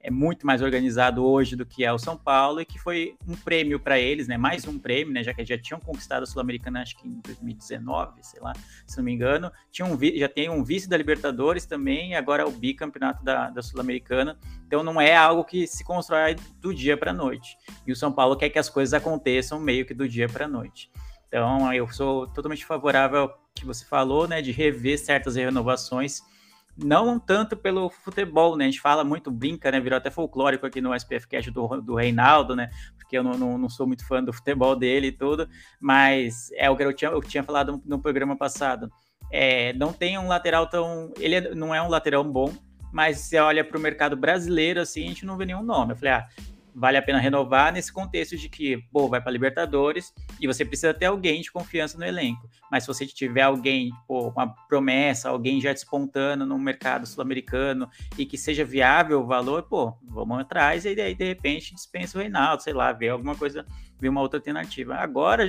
é muito mais organizado hoje do que é o São Paulo e que foi um prêmio para eles, né? Mais um prêmio, né? Já que já tinham conquistado a Sul-Americana, acho que em 2019, sei lá, se não me engano. Tinha um, já tem um vice da Libertadores também, e agora o bicampeonato da, da Sul-Americana. Então não é algo que se constrói do dia para a noite. E o São Paulo quer que as coisas aconteçam meio que do dia para a noite. Então eu sou totalmente favorável ao que você falou, né? De rever certas renovações não tanto pelo futebol, né? A gente fala muito, brinca, né? Virou até folclórico aqui no SPF Cash do, do Reinaldo, né? Porque eu não, não, não, sou muito fã do futebol dele e tudo, mas é o que eu tinha, eu tinha falado no programa passado. É, não tem um lateral tão. Ele é, não é um lateral bom, mas se olha para o mercado brasileiro, assim, a gente não vê nenhum nome. Eu falei, ah, vale a pena renovar nesse contexto de que, pô, vai para Libertadores e você precisa ter alguém de confiança no elenco. Mas se você tiver alguém, pô, uma promessa, alguém já despontando no mercado sul-americano e que seja viável o valor, pô, vamos atrás e aí de repente dispensa o Reinaldo, sei lá, ver alguma coisa, ver uma outra alternativa. Agora,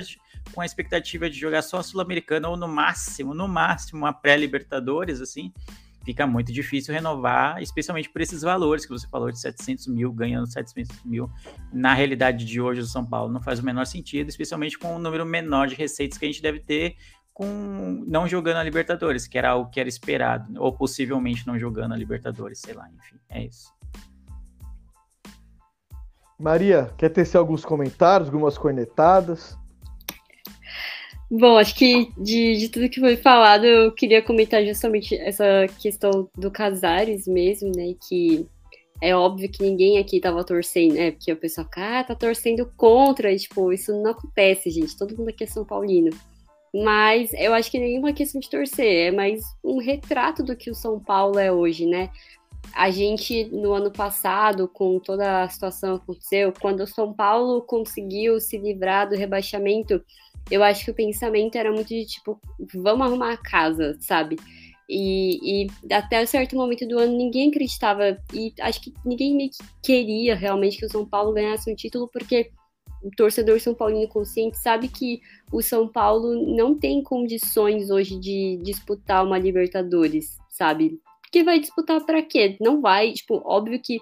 com a expectativa de jogar só sul-americano ou no máximo, no máximo, uma pré-Libertadores, assim, fica muito difícil renovar, especialmente por esses valores que você falou de 700 mil, ganhando 700 mil. Na realidade de hoje do São Paulo, não faz o menor sentido, especialmente com o número menor de receitas que a gente deve ter com não jogando a Libertadores, que era algo que era esperado, ou possivelmente não jogando a Libertadores, sei lá, enfim, é isso. Maria, quer tecer alguns comentários, algumas cornetadas? Bom, acho que de, de tudo que foi falado, eu queria comentar justamente essa questão do Casares mesmo, né? Que é óbvio que ninguém aqui tava torcendo, né? Porque o pessoal fica, ah, tá torcendo contra. E, tipo, isso não acontece, gente. Todo mundo aqui é São Paulino. Mas eu acho que nenhuma questão de torcer, é mais um retrato do que o São Paulo é hoje, né? A gente, no ano passado, com toda a situação que aconteceu, quando o São Paulo conseguiu se livrar do rebaixamento, eu acho que o pensamento era muito de tipo, vamos arrumar a casa, sabe? E, e, até um certo momento do ano ninguém acreditava, e acho que ninguém queria realmente que o São Paulo ganhasse um título, porque o torcedor São Paulino consciente sabe que o São Paulo não tem condições hoje de disputar uma Libertadores, sabe? Porque vai disputar para quê? Não vai, tipo, óbvio que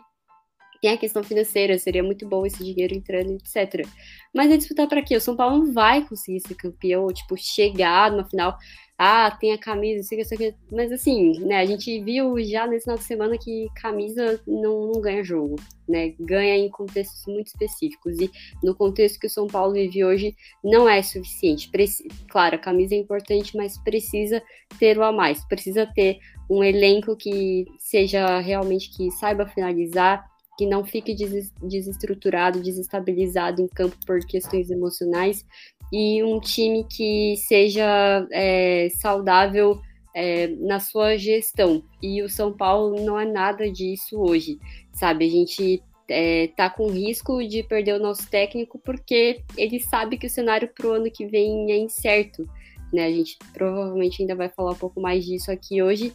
tem a questão financeira, seria muito bom esse dinheiro entrando, etc. Mas é disputar para quê? O São Paulo não vai conseguir ser campeão, tipo, chegar numa final ah, tem a camisa, sei que, sei que. Mas assim, né, a gente viu já nesse final de semana que camisa não, não ganha jogo, né? Ganha em contextos muito específicos. E no contexto que o São Paulo vive hoje, não é suficiente. Preci claro, a camisa é importante, mas precisa ter o a mais. Precisa ter um elenco que seja realmente que saiba finalizar, que não fique des desestruturado, desestabilizado em campo por questões emocionais e um time que seja é, saudável é, na sua gestão. E o São Paulo não é nada disso hoje, sabe? A gente é, tá com risco de perder o nosso técnico porque ele sabe que o cenário para o ano que vem é incerto. Né? A gente provavelmente ainda vai falar um pouco mais disso aqui hoje,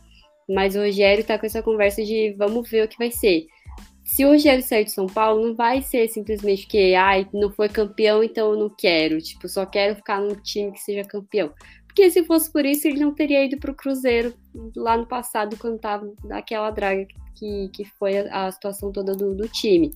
mas o Rogério está com essa conversa de vamos ver o que vai ser se o Rogério sair de São Paulo, não vai ser simplesmente que, ai, não foi campeão, então eu não quero. Tipo, só quero ficar num time que seja campeão. Porque se fosse por isso, ele não teria ido pro Cruzeiro lá no passado, quando tava naquela draga que, que foi a, a situação toda do, do, time.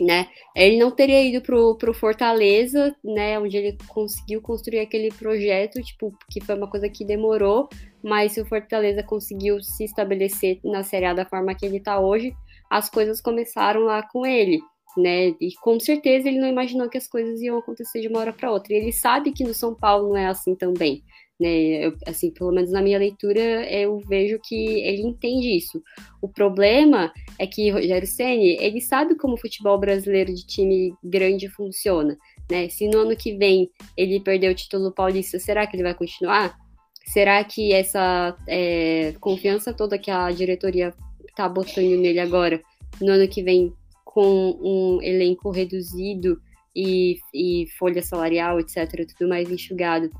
Né? Ele não teria ido pro, pro Fortaleza, né? Onde ele conseguiu construir aquele projeto, tipo, que foi uma coisa que demorou, mas se o Fortaleza conseguiu se estabelecer na Série A da forma que ele tá hoje, as coisas começaram lá com ele, né? E com certeza ele não imaginou que as coisas iam acontecer de uma hora para outra. E ele sabe que no São Paulo não é assim também. Né, eu, assim, pelo menos na minha leitura, eu vejo que ele entende isso. O problema é que Rogério Ceni ele sabe como o futebol brasileiro de time grande funciona, né? Se no ano que vem ele perder o título paulista, será que ele vai continuar? Será que essa é, confiança toda que a diretoria tá botando nele agora, no ano que vem, com um elenco reduzido e, e folha salarial, etc., tudo mais enxugado,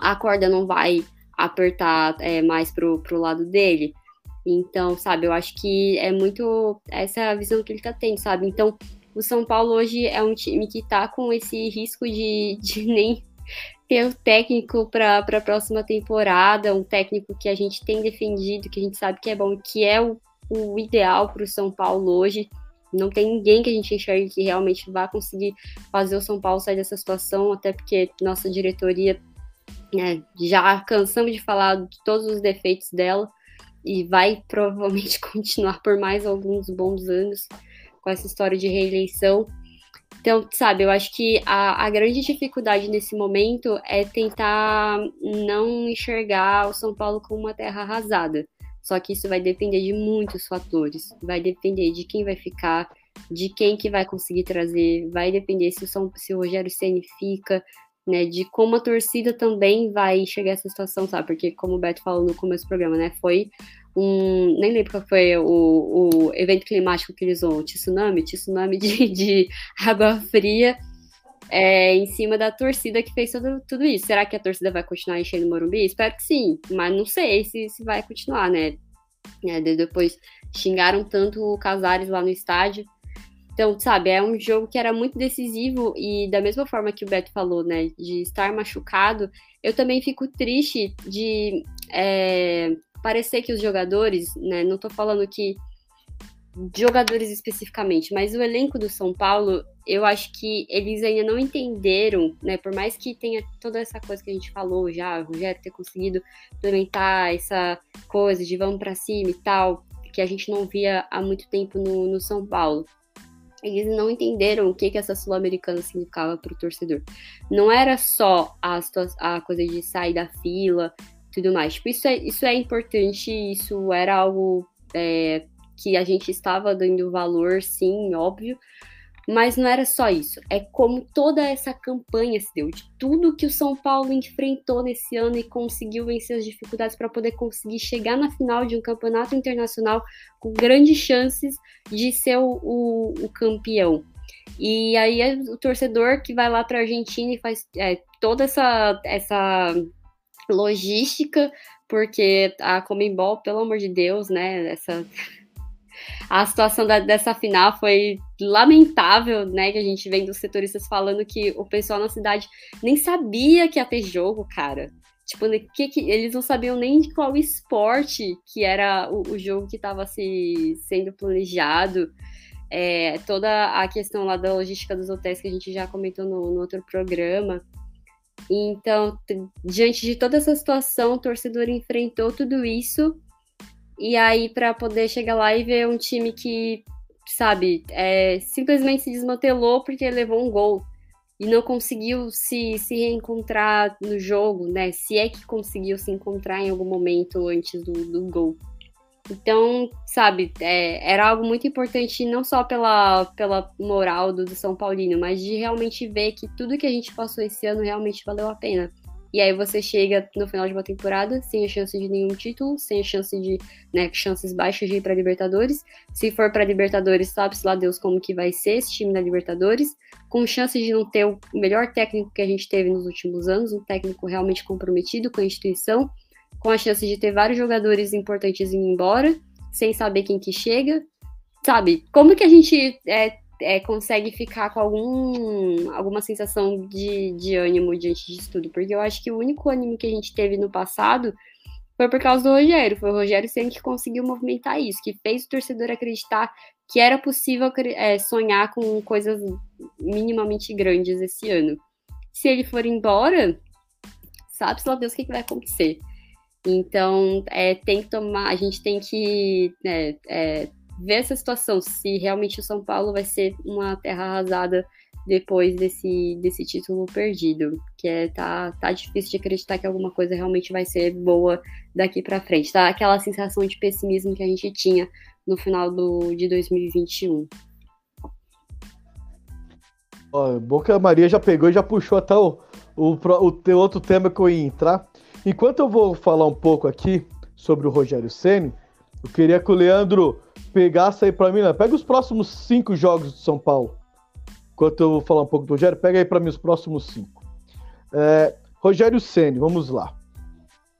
a corda não vai apertar é, mais pro, pro lado dele. Então, sabe, eu acho que é muito essa é a visão que ele tá tendo, sabe? Então, o São Paulo hoje é um time que tá com esse risco de, de nem ter o técnico para a próxima temporada, um técnico que a gente tem defendido, que a gente sabe que é bom, que é o, o ideal para o São Paulo hoje. Não tem ninguém que a gente enxergue que realmente vá conseguir fazer o São Paulo sair dessa situação, até porque nossa diretoria né, já cansamos de falar de todos os defeitos dela e vai provavelmente continuar por mais alguns bons anos com essa história de reeleição. Então, sabe, eu acho que a, a grande dificuldade nesse momento é tentar não enxergar o São Paulo como uma terra arrasada. Só que isso vai depender de muitos fatores. Vai depender de quem vai ficar, de quem que vai conseguir trazer, vai depender se o, São, se o Rogério Ceni fica, né, de como a torcida também vai enxergar essa situação, sabe? Porque, como o Beto falou no começo do programa, né, foi um. Nem lembro qual foi o, o evento climático que eles usam, tsunami, tsunami de, de água fria é, em cima da torcida que fez tudo, tudo isso. Será que a torcida vai continuar enchendo o Morumbi? Espero que sim, mas não sei se, se vai continuar, né? É, depois xingaram tanto o Casares lá no estádio. Então, sabe, é um jogo que era muito decisivo e da mesma forma que o Beto falou, né, de estar machucado, eu também fico triste de é, parecer que os jogadores, né, não tô falando que jogadores especificamente, mas o elenco do São Paulo, eu acho que eles ainda não entenderam, né, por mais que tenha toda essa coisa que a gente falou já, o Rogério ter conseguido implementar essa coisa de vamos para cima e tal, que a gente não via há muito tempo no, no São Paulo. eles não entenderam o que, que essa Sul-Americana significava para o torcedor. Não era só a, a coisa de sair da fila tudo mais. Tipo, isso, é, isso é importante, isso era algo é, que a gente estava dando valor, sim, óbvio, mas não era só isso, é como toda essa campanha se deu, de tudo que o São Paulo enfrentou nesse ano e conseguiu vencer as dificuldades para poder conseguir chegar na final de um campeonato internacional com grandes chances de ser o, o, o campeão. E aí é o torcedor que vai lá para a Argentina e faz é, toda essa, essa logística, porque a Comembol, pelo amor de Deus, né, essa a situação da, dessa final foi lamentável, né? Que a gente vem dos setoristas falando que o pessoal na cidade nem sabia que ia ter jogo, cara. Tipo, que, que, eles não sabiam nem de qual esporte que era o, o jogo que estava se, sendo planejado. É, toda a questão lá da logística dos hotéis que a gente já comentou no, no outro programa. Então, diante de toda essa situação, o torcedor enfrentou tudo isso e aí, para poder chegar lá e ver um time que, sabe, é, simplesmente se desmantelou porque levou um gol e não conseguiu se, se reencontrar no jogo, né? Se é que conseguiu se encontrar em algum momento antes do, do gol. Então, sabe, é, era algo muito importante não só pela, pela moral do, do São Paulino, mas de realmente ver que tudo que a gente passou esse ano realmente valeu a pena. E aí você chega no final de uma temporada sem a chance de nenhum título, sem a chance de, né, chances baixas de ir para Libertadores. Se for para Libertadores, sabe-se lá Deus como que vai ser esse time da Libertadores, com chance de não ter o melhor técnico que a gente teve nos últimos anos, um técnico realmente comprometido com a instituição, com a chance de ter vários jogadores importantes indo embora, sem saber quem que chega. Sabe, como que a gente é, é, consegue ficar com algum, alguma sensação de, de ânimo diante disso tudo. Porque eu acho que o único ânimo que a gente teve no passado foi por causa do Rogério. Foi o Rogério sempre que conseguiu movimentar isso, que fez o torcedor acreditar que era possível é, sonhar com coisas minimamente grandes esse ano. Se ele for embora, sabe-se lá Deus o que, que vai acontecer. Então, é, tem que tomar, a gente tem que é, é, ver essa situação, se realmente o São Paulo vai ser uma terra arrasada depois desse, desse título perdido, que é tá, tá difícil de acreditar que alguma coisa realmente vai ser boa daqui para frente, tá? Aquela sensação de pessimismo que a gente tinha no final do, de 2021. Ó, bom que a Maria já pegou e já puxou até o, o, o, outro tema que eu ia entrar. Enquanto eu vou falar um pouco aqui sobre o Rogério Ceni, eu queria que o Leandro pegasse aí pra mim, né? Pega os próximos cinco jogos do São Paulo. Enquanto eu vou falar um pouco do Rogério, pega aí para mim os próximos cinco. É, Rogério Ceni, vamos lá.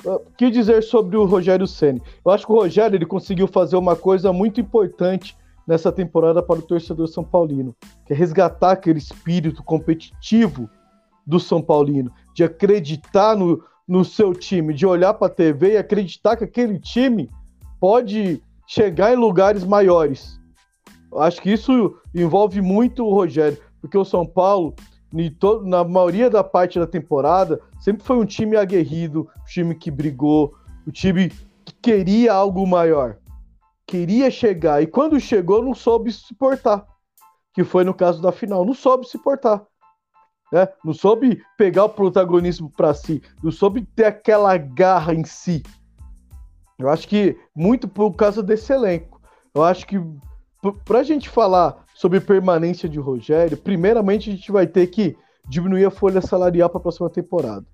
O que dizer sobre o Rogério Ceni? Eu acho que o Rogério ele conseguiu fazer uma coisa muito importante nessa temporada para o torcedor são paulino, que é resgatar aquele espírito competitivo do São Paulino, de acreditar no, no seu time, de olhar para a TV e acreditar que aquele time pode chegar em lugares maiores. Acho que isso envolve muito o Rogério, porque o São Paulo, na maioria da parte da temporada, sempre foi um time aguerrido, um time que brigou, um time que queria algo maior. Queria chegar, e quando chegou, não soube se portar. Que foi no caso da final, não soube se portar. Né? Não soube pegar o protagonismo para si, não soube ter aquela garra em si. Eu acho que muito por causa desse elenco. Eu acho que para a gente falar sobre permanência de Rogério, primeiramente a gente vai ter que diminuir a folha salarial para a próxima temporada.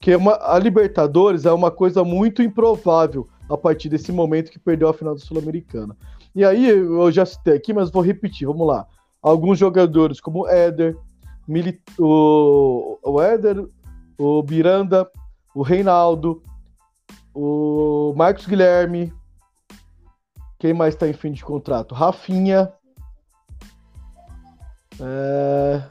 Que é uma, a Libertadores é uma coisa muito improvável a partir desse momento que perdeu a final da Sul-Americana. E aí, eu já citei aqui, mas vou repetir, vamos lá. Alguns jogadores como Éder, o, o Éder, o Miranda, o Reinaldo, o Marcos Guilherme. Quem mais está em fim de contrato? Rafinha. É...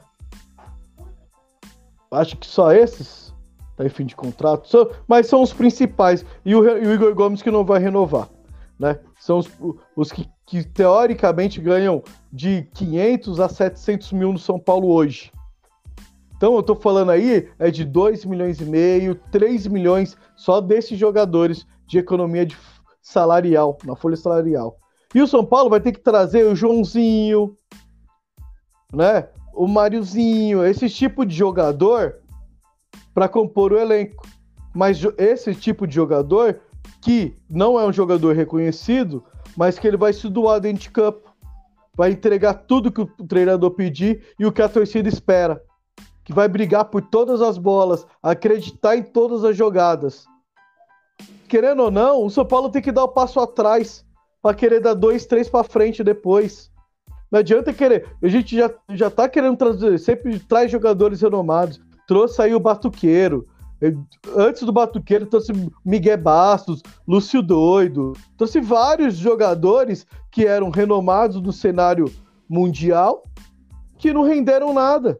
Acho que só esses tá em fim de contrato. Mas são os principais. E o, e o Igor Gomes que não vai renovar. Né? São os, os que, que, teoricamente ganham de 500 a 700 mil no São Paulo hoje. Então eu tô falando aí é de 2 milhões e meio, 3 milhões só desses jogadores de economia de salarial, na folha salarial. E o São Paulo vai ter que trazer o Joãozinho, né? O Mariozinho, esse tipo de jogador para compor o elenco. Mas esse tipo de jogador que não é um jogador reconhecido, mas que ele vai se doar dentro de campo, vai entregar tudo que o treinador pedir e o que a torcida espera, que vai brigar por todas as bolas, acreditar em todas as jogadas. Querendo ou não, o São Paulo tem que dar o um passo atrás para querer dar dois, três para frente depois. Não adianta querer. A gente já, já tá querendo trazer, sempre traz jogadores renomados. Trouxe aí o Batuqueiro, Antes do Batuqueiro, trouxe Miguel Bastos, Lúcio Doido, trouxe vários jogadores que eram renomados no cenário mundial que não renderam nada.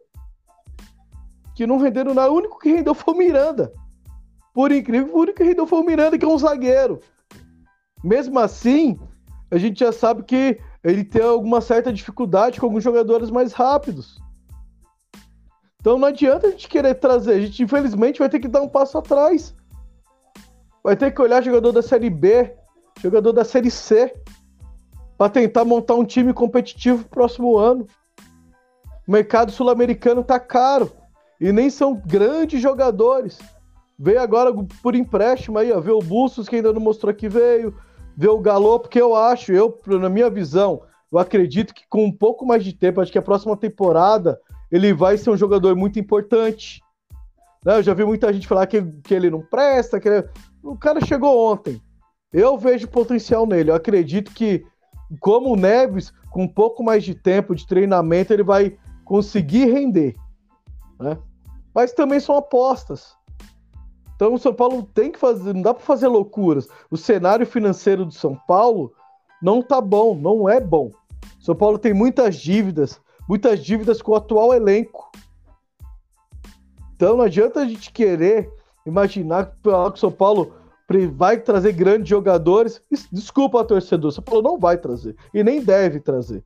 Que não renderam nada. O único que rendeu foi o Miranda. Por incrível, o único que rendeu foi o Miranda, que é um zagueiro. Mesmo assim, a gente já sabe que ele tem alguma certa dificuldade com alguns jogadores mais rápidos. Então não adianta a gente querer trazer, a gente infelizmente vai ter que dar um passo atrás. Vai ter que olhar jogador da Série B, jogador da Série C, para tentar montar um time competitivo pro próximo ano. O mercado sul-americano tá caro e nem são grandes jogadores. Veio agora por empréstimo aí, ó, ver o Bustos que ainda não mostrou que veio, ver o Galo, porque eu acho, eu na minha visão, eu acredito que com um pouco mais de tempo, acho que a próxima temporada ele vai ser um jogador muito importante. Né? Eu já vi muita gente falar que, que ele não presta, que ele... o cara chegou ontem. Eu vejo potencial nele. Eu acredito que, como o Neves, com um pouco mais de tempo de treinamento, ele vai conseguir render. Né? Mas também são apostas. Então o São Paulo tem que fazer, não dá para fazer loucuras. O cenário financeiro do São Paulo não tá bom, não é bom. São Paulo tem muitas dívidas, muitas dívidas com o atual elenco. Então não adianta a gente querer imaginar que o São Paulo vai trazer grandes jogadores. Desculpa, torcedor, São Paulo não vai trazer e nem deve trazer,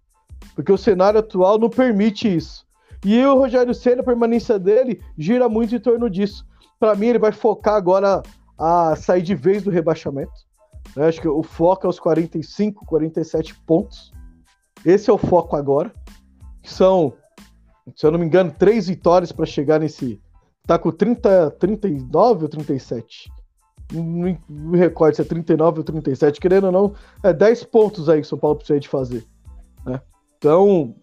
porque o cenário atual não permite isso. E o Rogério Senna, a permanência dele gira muito em torno disso. Para mim, ele vai focar agora a sair de vez do rebaixamento. Eu acho que o foco é os 45, 47 pontos. Esse é o foco agora são, se eu não me engano, três vitórias para chegar nesse. Tá com 30, 39 ou 37? Não me recordo se é 39 ou 37. Querendo ou não, é 10 pontos aí que o São Paulo precisa de fazer. Né? Então,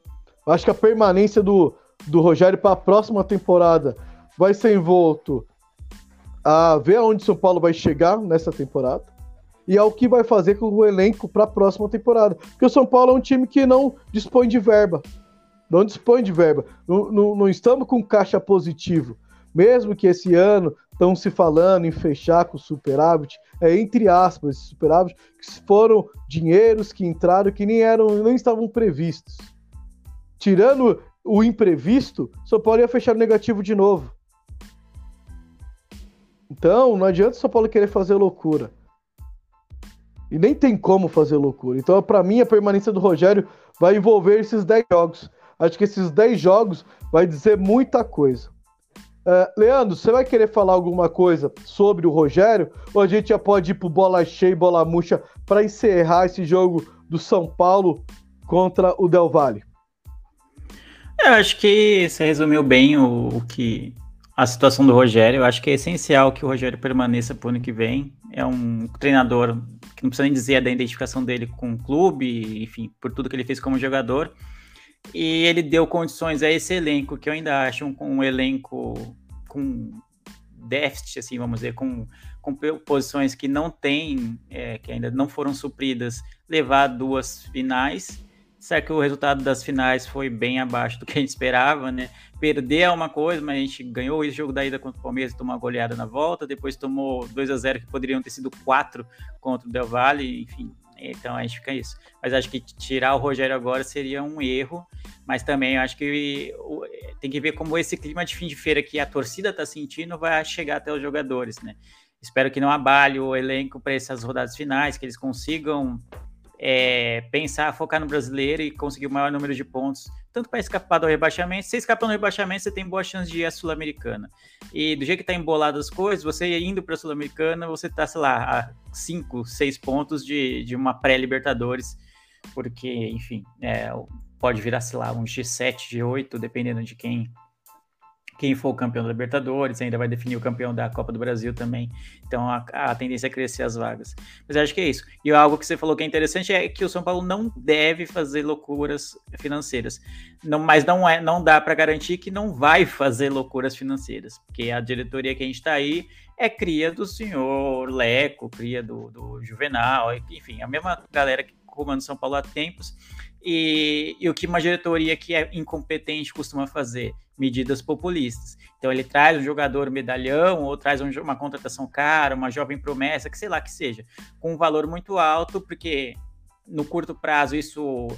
acho que a permanência do, do Rogério para a próxima temporada vai ser envolto a ver aonde São Paulo vai chegar nessa temporada e ao que vai fazer com o elenco para a próxima temporada. Porque o São Paulo é um time que não dispõe de verba não dispõe de verba. Não, não, não estamos com caixa positivo. Mesmo que esse ano estão se falando em fechar com superávit, é entre aspas, superávit, que foram dinheiros que entraram que nem eram, nem estavam previstos. Tirando o imprevisto, só poderia fechar negativo de novo. Então, não adianta o São Paulo querer fazer loucura. E nem tem como fazer loucura. Então, para mim, a permanência do Rogério vai envolver esses 10 jogos. Acho que esses 10 jogos vai dizer muita coisa. Uh, Leandro, você vai querer falar alguma coisa sobre o Rogério? Ou a gente já pode ir pro bola cheia e bola murcha para encerrar esse jogo do São Paulo contra o Del Valle? Eu acho que você resumiu bem o, o, que a situação do Rogério. Eu acho que é essencial que o Rogério permaneça pro ano que vem. É um treinador que não precisa nem dizer da identificação dele com o clube, enfim, por tudo que ele fez como jogador e ele deu condições a esse elenco, que eu ainda acho um, um elenco com déficit, assim, vamos dizer, com, com posições que não tem, é, que ainda não foram supridas, levar duas finais. Será que o resultado das finais foi bem abaixo do que a gente esperava, né? Perder é uma coisa, mas a gente ganhou esse jogo da ida contra o Palmeiras, tomou uma goleada na volta, depois tomou 2 a 0 que poderiam ter sido 4 contra o Del Valle, enfim, então a gente fica isso. Mas acho que tirar o Rogério agora seria um erro. Mas também acho que tem que ver como esse clima de fim de feira que a torcida está sentindo vai chegar até os jogadores, né? Espero que não abale o elenco para essas rodadas finais, que eles consigam é, pensar, focar no brasileiro e conseguir o maior número de pontos, tanto para escapar do rebaixamento. Se escapar do rebaixamento, você tem boa chance de ir à Sul-Americana. E do jeito que está embolado as coisas, você indo para a Sul-Americana, você está, sei lá, a 5, 6 pontos de, de uma pré-Libertadores, porque, enfim, é, pode virar, sei lá, um G7, G8, dependendo de quem quem for o campeão da Libertadores, ainda vai definir o campeão da Copa do Brasil também. Então a, a, tendência é crescer as vagas. Mas acho que é isso. E algo que você falou que é interessante é que o São Paulo não deve fazer loucuras financeiras. Não, mas não, é, não dá para garantir que não vai fazer loucuras financeiras, porque a diretoria que a gente está aí é cria do senhor Leco, cria do, do Juvenal, enfim, a mesma galera que comanda São Paulo há tempos. E, e, o que uma diretoria que é incompetente costuma fazer? Medidas populistas. Então ele traz um jogador medalhão ou traz um, uma contratação cara, uma jovem promessa, que sei lá que seja, com um valor muito alto, porque no curto prazo isso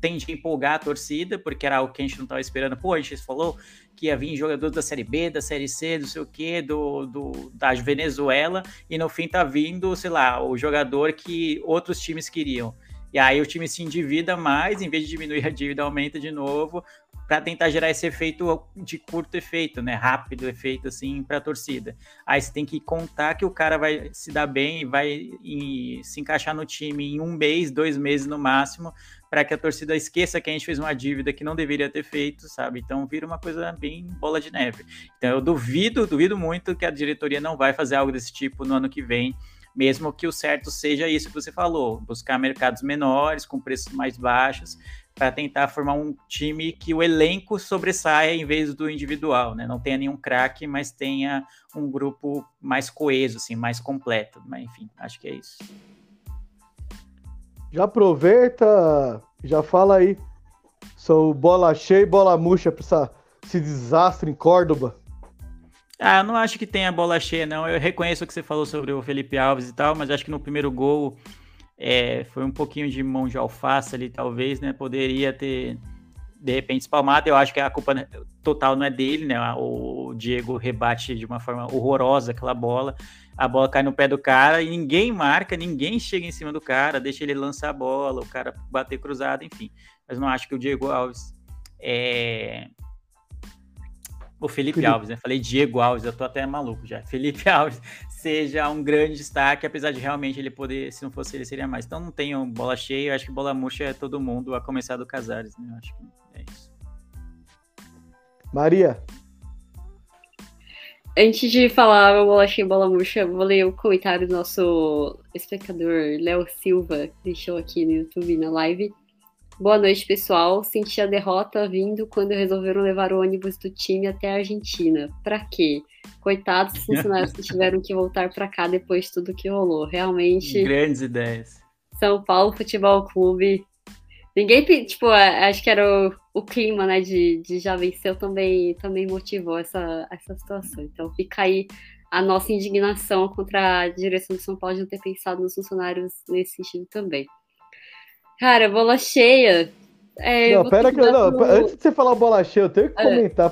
tende a empolgar a torcida, porque era algo que a gente não estava esperando. Pô, a gente falou que ia vir jogadores da Série B, da Série C, do sei o quê, do, do, da Venezuela, e no fim tá vindo, sei lá, o jogador que outros times queriam. E aí o time se endivida mais, em vez de diminuir a dívida, aumenta de novo, para tentar gerar esse efeito de curto efeito, né? Rápido efeito, assim, para a torcida. Aí você tem que contar que o cara vai se dar bem e vai se encaixar no time em um mês, dois meses no máximo, para que a torcida esqueça que a gente fez uma dívida que não deveria ter feito, sabe? Então vira uma coisa bem bola de neve. Então eu duvido, duvido muito que a diretoria não vai fazer algo desse tipo no ano que vem mesmo que o certo seja isso que você falou, buscar mercados menores, com preços mais baixos, para tentar formar um time que o elenco sobressaia em vez do individual, né? Não tenha nenhum craque, mas tenha um grupo mais coeso, assim, mais completo. Mas enfim, acho que é isso. Já aproveita, já fala aí. Sou bola cheia e bola murcha para esse desastre em Córdoba. Ah, eu não acho que tenha bola cheia, não. Eu reconheço o que você falou sobre o Felipe Alves e tal, mas acho que no primeiro gol é, foi um pouquinho de mão de alface ali, talvez, né? Poderia ter, de repente, espalmado. Eu acho que a culpa total não é dele, né? O Diego rebate de uma forma horrorosa aquela bola. A bola cai no pé do cara e ninguém marca, ninguém chega em cima do cara, deixa ele lançar a bola, o cara bater cruzado, enfim. Mas não acho que o Diego Alves é, o Felipe, Felipe, Alves, né? Falei Diego Alves, eu tô até maluco já. Felipe Alves seja um grande destaque, apesar de realmente ele poder, se não fosse ele, seria mais. Então não tenho bola cheia, eu acho que bola murcha é todo mundo, a começar do Casares, né? Eu acho que é isso. Maria. Antes de falar bola cheia e bola murcha, vou ler o comentário do nosso espectador Léo Silva, que deixou aqui no YouTube na live. Boa noite, pessoal. Senti a derrota vindo quando resolveram levar o ônibus do time até a Argentina. Pra quê? Coitados dos funcionários que tiveram que voltar para cá depois de tudo que rolou. Realmente. Grandes ideias. São Paulo Futebol Clube. Ninguém, tipo, é, acho que era o, o clima, né, de, de já venceu também, também motivou essa, essa situação. Então fica aí a nossa indignação contra a direção do São Paulo de não ter pensado nos funcionários nesse sentido também. Cara, bola cheia. É, não, pera que não, pro... antes de você falar bola cheia, eu tenho que é. comentar.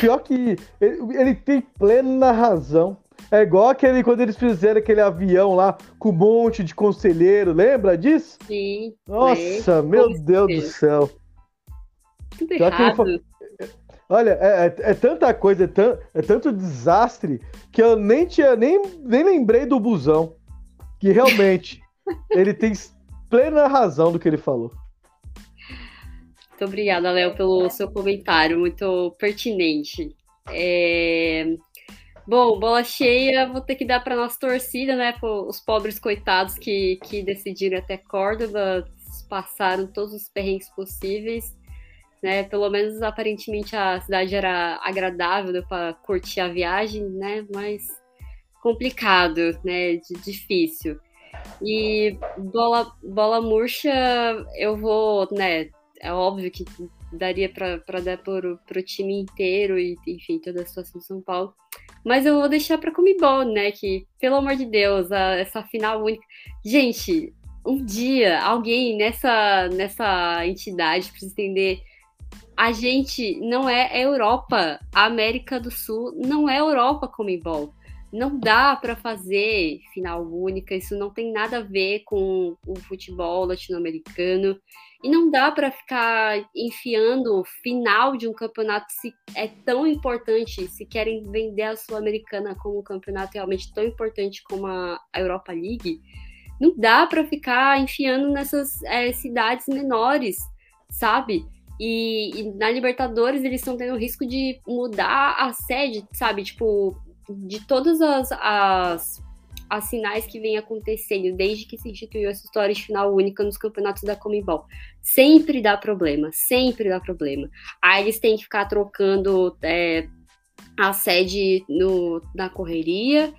Pior que ele, ele, tem plena razão. É igual aquele quando eles fizeram aquele avião lá com um monte de conselheiro, lembra disso? Sim. Nossa, é. meu Deus do céu. Tudo errado. Olha, é, é, é, tanta coisa, é, é, tanto desastre que eu nem tinha nem, nem lembrei do busão. Que realmente ele tem plena razão do que ele falou. Muito obrigada, Léo, pelo seu comentário, muito pertinente. É... Bom, bola cheia, vou ter que dar para nossa torcida, né? Os pobres coitados que, que decidiram até Córdoba, passaram todos os perrengues possíveis, né? Pelo menos aparentemente a cidade era agradável para curtir a viagem, né? Mas complicado, né? Difícil. E bola, bola murcha, eu vou, né? É óbvio que daria para dar pro, pro time inteiro e, enfim, toda a situação de São Paulo. Mas eu vou deixar para Comibol, né? Que, pelo amor de Deus, a, essa final única. Gente, um dia alguém nessa, nessa entidade precisa entender. A gente não é Europa. A América do Sul não é Europa Comibol não dá para fazer final única, isso não tem nada a ver com o futebol latino-americano. E não dá para ficar enfiando o final de um campeonato se é tão importante, se querem vender a Sul-Americana como um campeonato realmente tão importante como a Europa League. Não dá para ficar enfiando nessas é, cidades menores, sabe? E, e na Libertadores eles estão tendo risco de mudar a sede, sabe? Tipo, de todas as, as, as sinais que vem acontecendo desde que se instituiu essa história de final única nos campeonatos da Comebol. Sempre dá problema, sempre dá problema. Aí eles têm que ficar trocando é, a sede no, na correria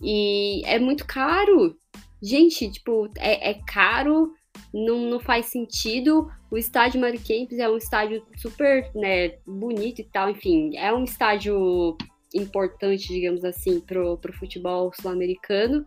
e é muito caro. Gente, tipo, é, é caro não, não faz sentido. O estádio Mariquempes é um estádio super né, bonito e tal, enfim, é um estádio importante, digamos assim, pro, pro futebol sul-americano.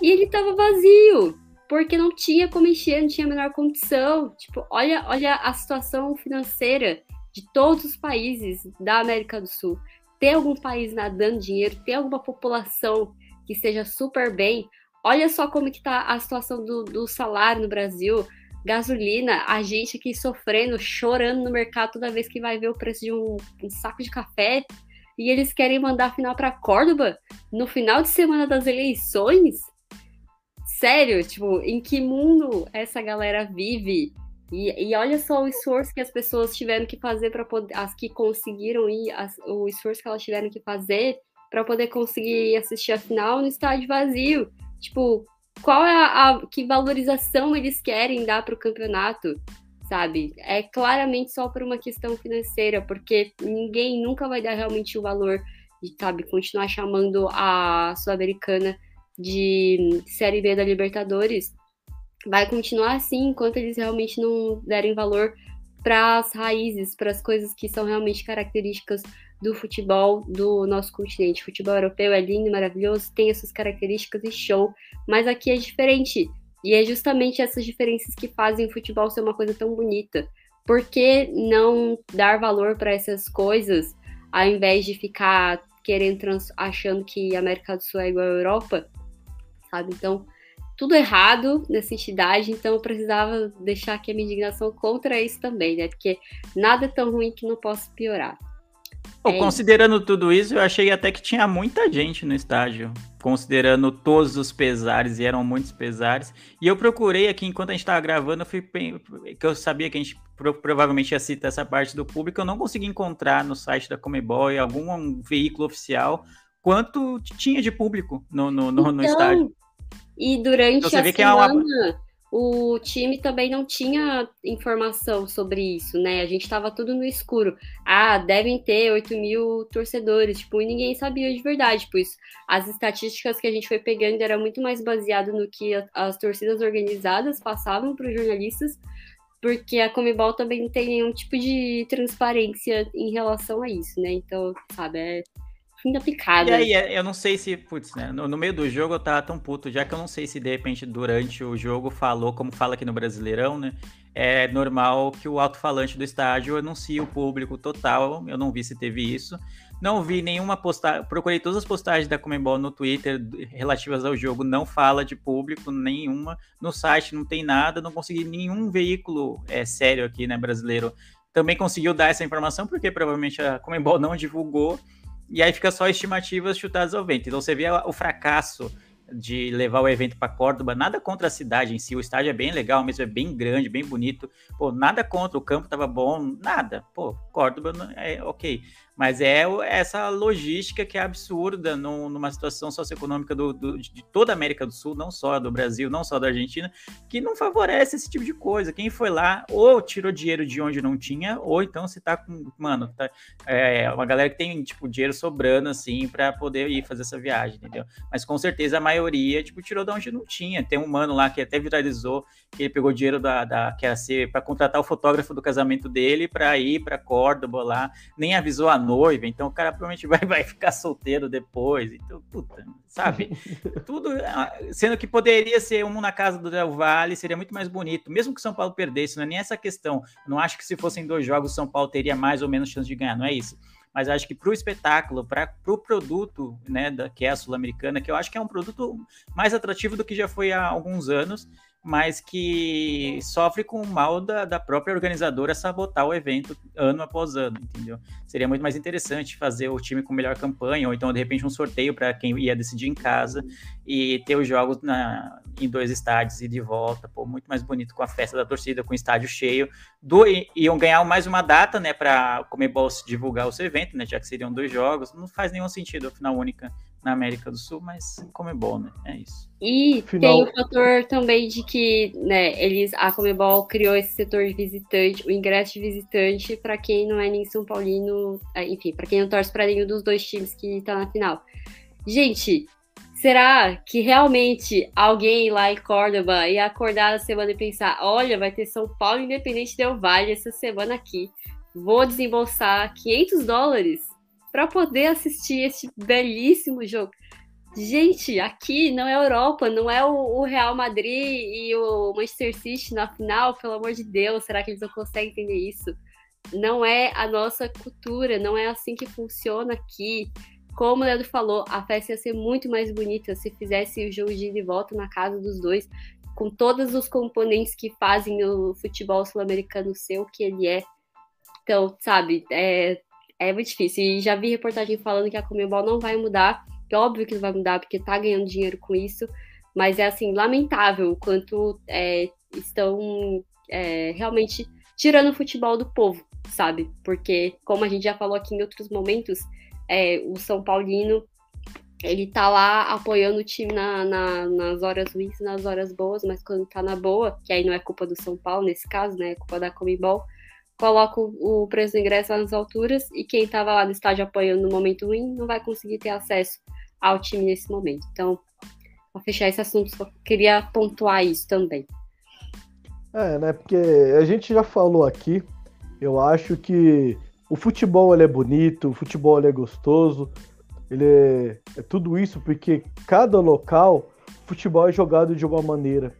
E ele tava vazio, porque não tinha como encher, não tinha a menor condição. Tipo, olha, olha a situação financeira de todos os países da América do Sul. Ter algum país nadando dinheiro, ter alguma população que seja super bem, Olha só como que tá a situação do, do salário no Brasil, gasolina, a gente aqui sofrendo, chorando no mercado toda vez que vai ver o preço de um, um saco de café. E eles querem mandar a final para Córdoba no final de semana das eleições? Sério, tipo, em que mundo essa galera vive? E, e olha só o esforço que as pessoas tiveram que fazer para poder, as que conseguiram ir, as, o esforço que elas tiveram que fazer para poder conseguir assistir a final no estádio vazio. Tipo, qual é a, a que valorização eles querem dar para o campeonato, sabe? É claramente só por uma questão financeira, porque ninguém nunca vai dar realmente o valor de, sabe, continuar chamando a Sul-Americana de Série B da Libertadores. Vai continuar assim enquanto eles realmente não derem valor para as raízes, para as coisas que são realmente características do futebol do nosso continente. O futebol europeu é lindo, maravilhoso, tem as suas características e show, mas aqui é diferente. E é justamente essas diferenças que fazem o futebol ser uma coisa tão bonita. Por que não dar valor para essas coisas ao invés de ficar querendo trans... achando que a América do Sul é igual à Europa? Sabe? Então, tudo errado nessa entidade, então eu precisava deixar aqui a minha indignação contra isso também, né? Porque nada é tão ruim que não possa piorar. É considerando tudo isso, eu achei até que tinha muita gente no estádio, considerando todos os pesares, e eram muitos pesares. E eu procurei aqui, enquanto a gente estava gravando, eu fui, que eu sabia que a gente provavelmente ia citar essa parte do público, eu não consegui encontrar no site da Comebol e algum veículo oficial quanto tinha de público no, no, no, então, no estádio. E durante então, a semana... É uma o time também não tinha informação sobre isso, né? A gente estava tudo no escuro. Ah, devem ter 8 mil torcedores, tipo, e ninguém sabia de verdade, pois as estatísticas que a gente foi pegando era muito mais baseado no que as torcidas organizadas passavam para os jornalistas, porque a Comebol também não tem nenhum tipo de transparência em relação a isso, né? Então, sabe, é fim picada. E aí, eu não sei se, putz, né? No, no, meio do jogo eu tava tão puto, já que eu não sei se de repente durante o jogo falou, como fala aqui no Brasileirão, né? É normal que o alto-falante do estádio anuncie o público total. Eu não vi se teve isso. Não vi nenhuma postagem. Procurei todas as postagens da Comembol no Twitter relativas ao jogo. Não fala de público nenhuma. No site não tem nada. Não consegui nenhum veículo é, sério aqui, né, brasileiro. Também conseguiu dar essa informação, porque provavelmente a Comembol não divulgou e aí fica só estimativas chutadas ao vento. Então você vê o fracasso de levar o evento para Córdoba, nada contra a cidade em si, o estádio é bem legal mesmo, é bem grande, bem bonito, pô, nada contra, o campo tava bom, nada, pô, Córdoba é ok, mas é essa logística que é absurda numa situação socioeconômica do, do, de toda a América do Sul, não só do Brasil, não só da Argentina, que não favorece esse tipo de coisa. Quem foi lá ou tirou dinheiro de onde não tinha, ou então se tá com. Mano, tá, é uma galera que tem, tipo, dinheiro sobrando, assim, para poder ir fazer essa viagem, entendeu? Mas com certeza a maioria, tipo, tirou de onde não tinha. Tem um mano lá que até viralizou, que ele pegou dinheiro da, da que era ser para contratar o fotógrafo do casamento dele para ir para Córdoba lá, nem avisou a noiva, então o cara provavelmente vai, vai ficar solteiro depois. Então, puta, sabe? Tudo, ah, sendo que poderia ser um na casa do Del Valle, seria muito mais bonito, mesmo que São Paulo perdesse, não é nem essa questão. Não acho que se fossem dois jogos, São Paulo teria mais ou menos chance de ganhar, não é isso mas acho que para o espetáculo, para o pro produto, né, da, que é a Sul-Americana, que eu acho que é um produto mais atrativo do que já foi há alguns anos, mas que sofre com o mal da, da própria organizadora sabotar o evento ano após ano, entendeu? Seria muito mais interessante fazer o time com melhor campanha, ou então, de repente, um sorteio para quem ia decidir em casa e ter os jogos na, em dois estádios e de volta, pô, muito mais bonito com a festa da torcida, com o estádio cheio. Do, iam ganhar mais uma data, né, para o Comebol divulgar o seu evento, né, já que seriam dois jogos. Não faz nenhum sentido a final única na América do Sul, mas Comebol, né? É isso. E Final... tem o fator também de que, né, eles a Comebol criou esse setor de visitante, o ingresso de visitante para quem não é nem São Paulino, é, enfim, para quem não torce para nenhum dos dois times que tá na final. Gente, será que realmente alguém lá em Córdoba ia acordar na semana e pensar, olha, vai ter São Paulo Independente Del Vale essa semana aqui. Vou desembolsar 500 dólares para poder assistir esse belíssimo jogo. Gente, aqui não é Europa, não é o, Real Madrid e o Manchester City na final, pelo amor de Deus, será que eles não conseguem entender isso? Não é a nossa cultura, não é assim que funciona aqui. Como o Leandro falou, a festa ia ser muito mais bonita se fizesse o jogo de ida e volta na casa dos dois, com todos os componentes que fazem o futebol sul-americano ser o que ele é. Então, sabe, é, é muito difícil. E já vi reportagem falando que a Comebol não vai mudar, que é óbvio que não vai mudar porque tá ganhando dinheiro com isso, mas é assim, lamentável o quanto é, estão é, realmente tirando o futebol do povo, sabe? Porque, como a gente já falou aqui em outros momentos, é, o São Paulino ele tá lá apoiando o time na, na, nas horas ruins, nas horas boas, mas quando tá na boa, que aí não é culpa do São Paulo nesse caso, né? É culpa da Comebol, coloca o preço do ingresso nas alturas e quem estava lá no estádio apoiando no momento ruim não vai conseguir ter acesso ao time nesse momento. Então, para fechar esse assunto, só queria pontuar isso também. É, né? Porque a gente já falou aqui, eu acho que o futebol ele é bonito, o futebol ele é gostoso, ele é, é tudo isso porque cada local, futebol é jogado de uma maneira.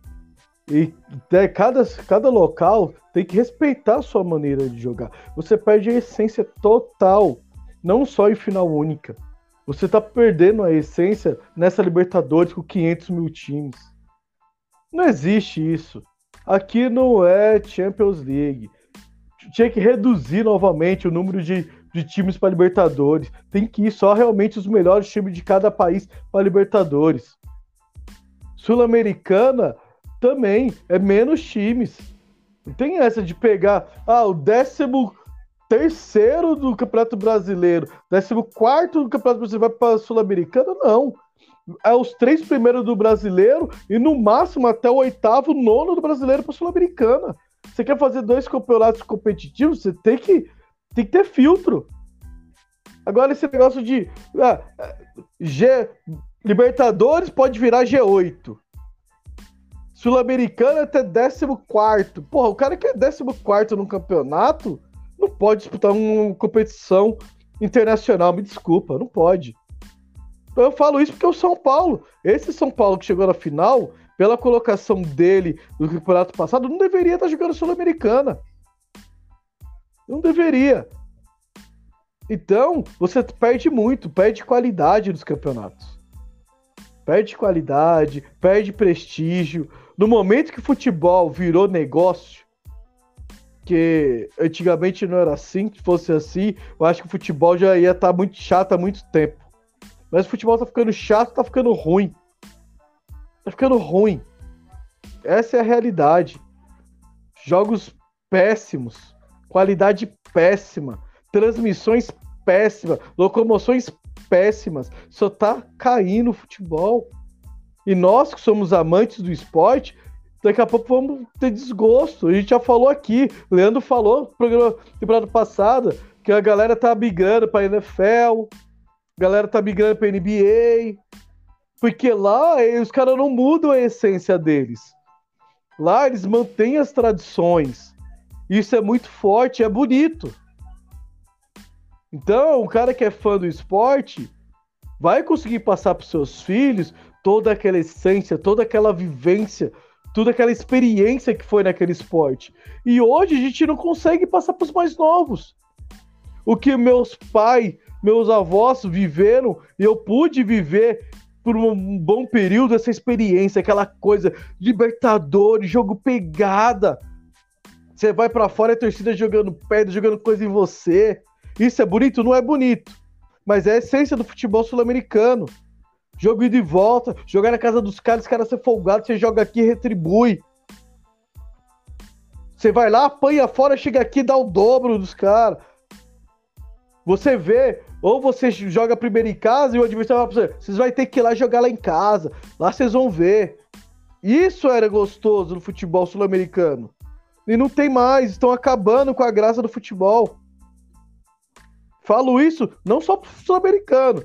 E né, cada, cada local tem que respeitar a sua maneira de jogar. Você perde a essência total, não só em final única. Você tá perdendo a essência nessa Libertadores com 500 mil times. Não existe isso. Aqui não é Champions League. Tinha que reduzir novamente o número de, de times para Libertadores. Tem que ir só realmente os melhores times de cada país para Libertadores. Sul-Americana também é menos times. Não tem essa de pegar ah, o décimo terceiro do Campeonato Brasileiro, décimo quarto do Campeonato Brasileiro vai para a Sul-Americana, não. É os três primeiros do Brasileiro e no máximo até o oitavo, nono do Brasileiro para a Sul-Americana. Você quer fazer dois campeonatos competitivos, você tem que, tem que ter filtro. Agora esse negócio de ah, G, Libertadores pode virar G8. Sul-Americana até 14. Porra, o cara que é 14 no campeonato não pode disputar uma competição internacional. Me desculpa, não pode. Então eu falo isso porque é o São Paulo. Esse São Paulo que chegou na final, pela colocação dele no campeonato passado, não deveria estar jogando Sul-Americana. Não deveria. Então, você perde muito, perde qualidade dos campeonatos. Perde qualidade, perde prestígio. No momento que o futebol virou negócio, que antigamente não era assim, se fosse assim, eu acho que o futebol já ia estar tá muito chato há muito tempo. Mas o futebol tá ficando chato, tá ficando ruim. Tá ficando ruim. Essa é a realidade. Jogos péssimos, qualidade péssima, transmissões péssimas, locomoções péssimas. Só tá caindo o futebol. E nós que somos amantes do esporte, daqui a pouco vamos ter desgosto. A gente já falou aqui, Leandro falou no programa temporada passada que a galera tá migrando para NFL, a galera tá migrando para NBA, porque lá os caras não mudam a essência deles. Lá eles mantêm as tradições. Isso é muito forte, é bonito. Então, o cara que é fã do esporte vai conseguir passar para seus filhos toda aquela essência, toda aquela vivência, toda aquela experiência que foi naquele esporte. E hoje a gente não consegue passar para os mais novos. O que meus pais, meus avós viveram, e eu pude viver por um bom período essa experiência, aquela coisa, Libertadores, jogo pegada. Você vai para fora a torcida jogando pedra, jogando coisa em você. Isso é bonito? Não é bonito. Mas é a essência do futebol sul-americano. Jogo ida e volta, jogar na casa dos caras, os caras ser folgados, você joga aqui e retribui. Você vai lá, apanha fora, chega aqui e dá o dobro dos caras. Você vê, ou você joga primeiro em casa e o adversário vai pra você, vocês vão ter que ir lá jogar lá em casa. Lá vocês vão ver. Isso era gostoso no futebol sul-americano. E não tem mais, estão acabando com a graça do futebol. Falo isso não só pro sul-americano.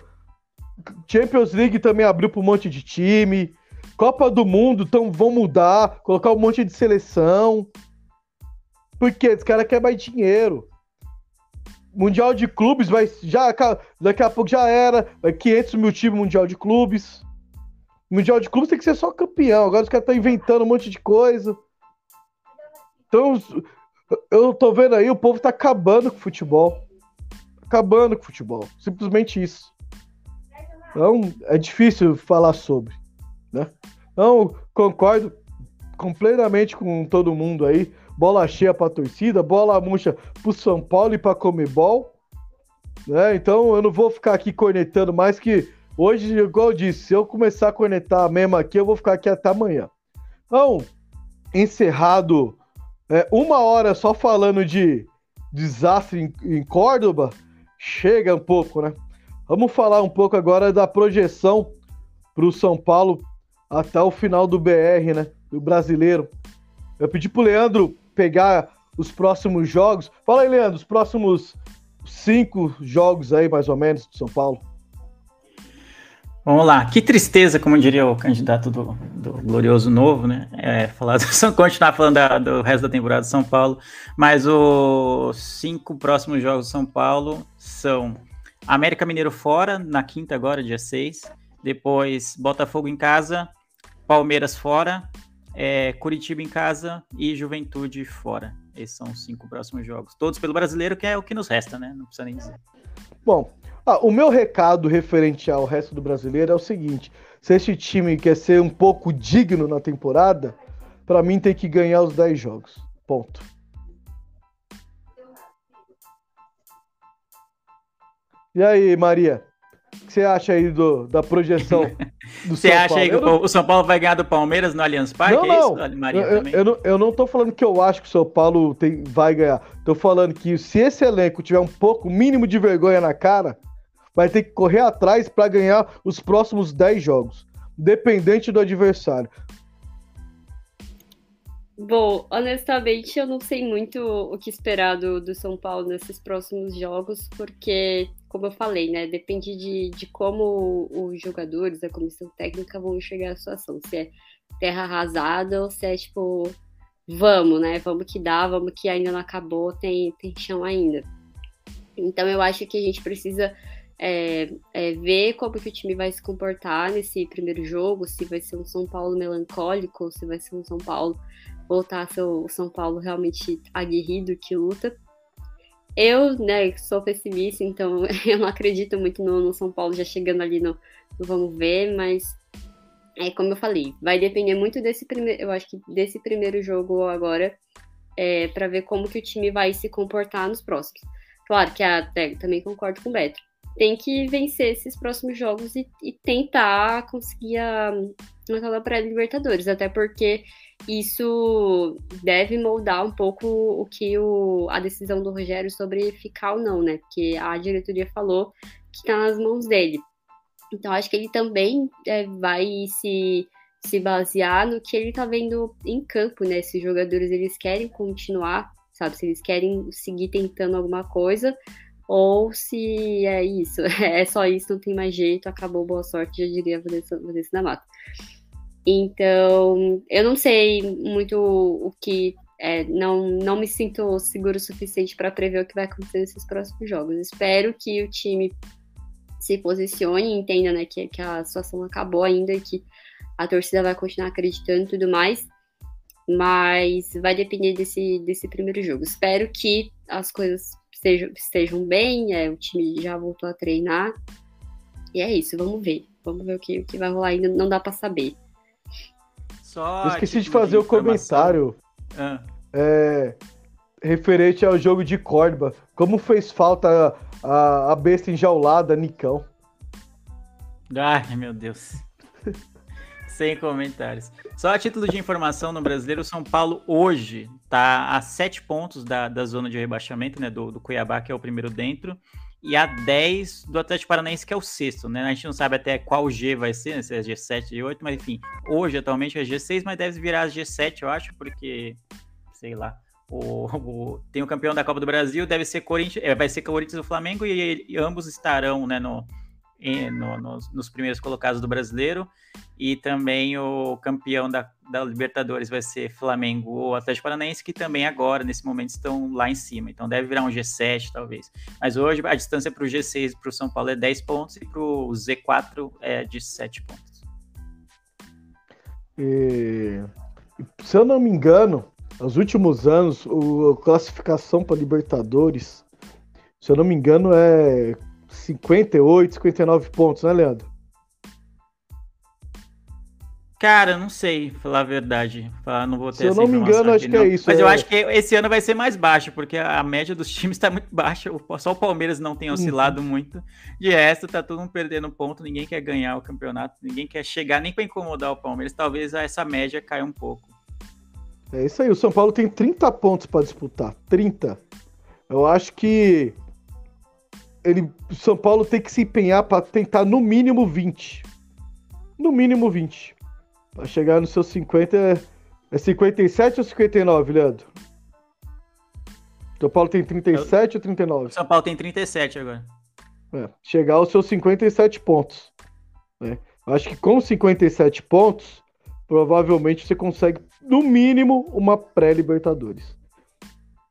Champions League também abriu para um monte de time. Copa do Mundo então vão mudar, colocar um monte de seleção. Porque os caras querem mais dinheiro. Mundial de clubes vai já daqui a pouco já era, vai 500 mil times mundial de clubes. Mundial de clubes tem que ser só campeão. Agora os caras estão inventando um monte de coisa. Então eu tô vendo aí o povo tá acabando com o futebol, acabando com o futebol. Simplesmente isso. Então é difícil falar sobre, né? Então concordo completamente com todo mundo aí bola cheia para a torcida, bola murcha para São Paulo e para Comebol. Né? Então eu não vou ficar aqui cornetando mais que hoje, igual eu disse, se eu começar a cornetar mesmo aqui, eu vou ficar aqui até amanhã. Então, encerrado é, uma hora só falando de desastre em, em Córdoba, chega um pouco, né? Vamos falar um pouco agora da projeção para o São Paulo até o final do BR, né? Do brasileiro. Eu pedi pro Leandro pegar os próximos jogos. Fala aí, Leandro, os próximos cinco jogos aí, mais ou menos, do São Paulo. Vamos lá, que tristeza, como diria o candidato do, do Glorioso Novo, né? É, falar do, continuar falando da, do resto da temporada do São Paulo, mas os cinco próximos jogos do São Paulo são América Mineiro fora, na quinta agora, dia 6, depois Botafogo em casa, Palmeiras fora, é, Curitiba em casa e Juventude fora. Esses são os cinco próximos jogos. Todos pelo brasileiro, que é o que nos resta, né? Não precisa nem dizer. Bom, ah, o meu recado referente ao resto do brasileiro é o seguinte: se esse time quer ser um pouco digno na temporada, para mim tem que ganhar os 10 jogos. Ponto. E aí, Maria? O que você acha aí do, da projeção do Você acha aí que não... o São Paulo vai ganhar do Palmeiras no Allianz Parque? Não, não. É isso, Maria, eu, eu, não, eu não tô falando que eu acho que o São Paulo tem, vai ganhar. Tô falando que se esse elenco tiver um pouco, mínimo de vergonha na cara, vai ter que correr atrás para ganhar os próximos 10 jogos, dependente do adversário. Bom, honestamente, eu não sei muito o que esperar do, do São Paulo nesses próximos jogos, porque, como eu falei, né, depende de, de como os jogadores, a comissão técnica vão enxergar a situação. Se é terra arrasada ou se é tipo, vamos, né, vamos que dá, vamos que ainda não acabou, tem, tem chão ainda. Então, eu acho que a gente precisa é, é, ver como que o time vai se comportar nesse primeiro jogo, se vai ser um São Paulo melancólico, se vai ser um São Paulo voltar a ser o São Paulo realmente aguerrido que luta. Eu, né, sou pessimista, então eu não acredito muito no, no São Paulo já chegando ali no, no, vamos ver, mas é como eu falei, vai depender muito desse primeiro, eu acho que desse primeiro jogo agora, é, para ver como que o time vai se comportar nos próximos. Claro que até também concordo com o Beto. Tem que vencer esses próximos jogos e, e tentar conseguir a, a pré-Libertadores, até porque isso deve moldar um pouco o que o, a decisão do Rogério sobre ficar ou não, né? Porque a diretoria falou que está nas mãos dele. Então, acho que ele também é, vai se, se basear no que ele está vendo em campo, né? Se os jogadores eles querem continuar, sabe? Se eles querem seguir tentando alguma coisa, ou se é isso, é só isso, não tem mais jeito, acabou, boa sorte, já diria Vanessa, Vanessa da Mata. Então, eu não sei muito o que. É, não, não me sinto seguro o suficiente para prever o que vai acontecer nesses próximos jogos. Espero que o time se posicione entenda né, que, que a situação acabou ainda e que a torcida vai continuar acreditando e tudo mais. Mas vai depender desse, desse primeiro jogo. Espero que as coisas estejam, estejam bem, é, o time já voltou a treinar. E é isso, vamos ver. vamos ver o que, o que vai rolar ainda, não dá para saber. Só Eu esqueci de fazer o comentário. Ah. É, referente ao jogo de Córdoba. Como fez falta a, a besta enjaulada, Nicão. Ai, meu Deus. Sem comentários. Só a título de informação no brasileiro, o São Paulo hoje está a sete pontos da, da zona de rebaixamento, né? Do, do Cuiabá, que é o primeiro dentro, e a 10 do Atlético Paranaense, que é o sexto, né? A gente não sabe até qual G vai ser, né? se é G7, G8, mas enfim, hoje atualmente é G6, mas deve virar G7, eu acho, porque, sei lá. O, o, tem o campeão da Copa do Brasil, deve ser Corinthians, é, vai ser Corinthians e Flamengo, e, e ambos estarão né, no, no, nos, nos, primeiros colocados do brasileiro. E também o campeão da, da Libertadores vai ser Flamengo ou Atlético Paranaense, que também agora, nesse momento, estão lá em cima. Então deve virar um G7, talvez. Mas hoje a distância para o G6 para o São Paulo é 10 pontos e para o Z4 é de 7 pontos. E, se eu não me engano, nos últimos anos, a classificação para Libertadores, se eu não me engano, é 58, 59 pontos, né, Leandro? Cara, não sei, falar a verdade. Não vou ter Se eu não me engano, acho que é isso. Mas é... eu acho que esse ano vai ser mais baixo, porque a média dos times está muito baixa. Só o Palmeiras não tem oscilado uhum. muito. De resto, tá todo mundo perdendo ponto. Ninguém quer ganhar o campeonato. Ninguém quer chegar nem para incomodar o Palmeiras. Talvez essa média caia um pouco. É isso aí. O São Paulo tem 30 pontos para disputar. 30. Eu acho que ele, o São Paulo tem que se empenhar para tentar no mínimo 20. No mínimo 20. Para chegar nos seus 50. É 57 ou 59, Leandro? São Paulo tem 37 ou 39? São Paulo tem 37 agora. É, chegar aos seus 57 pontos. Né? Acho que com 57 pontos, provavelmente você consegue, no mínimo, uma pré-Libertadores.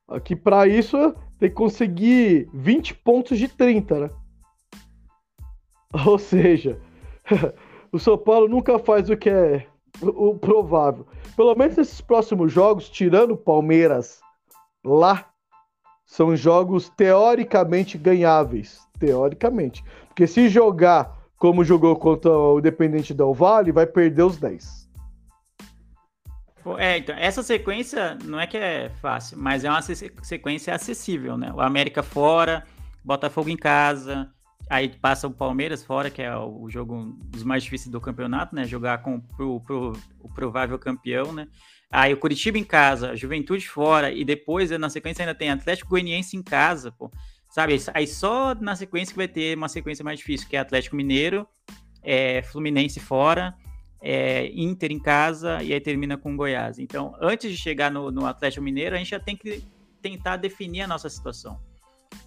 Aqui, para isso, tem que conseguir 20 pontos de 30, né? Ou seja, o São Paulo nunca faz o que é o provável. Pelo menos nesses próximos jogos, tirando Palmeiras lá, são jogos teoricamente ganháveis. Teoricamente. Porque se jogar como jogou contra o Independente Del Vale, vai perder os 10. É, então, essa sequência não é que é fácil, mas é uma sequência acessível, né? O América fora, Botafogo em casa, aí passa o Palmeiras fora, que é o jogo dos mais difíceis do campeonato, né? Jogar com pro, pro, o provável campeão, né? Aí o Curitiba em casa, Juventude fora, e depois na sequência ainda tem Atlético Goianiense em casa, pô. Sabe? Aí só na sequência que vai ter uma sequência mais difícil, que é Atlético Mineiro, é, Fluminense fora é, Inter em casa e aí termina com Goiás. Então, antes de chegar no, no Atlético Mineiro, a gente já tem que tentar definir a nossa situação.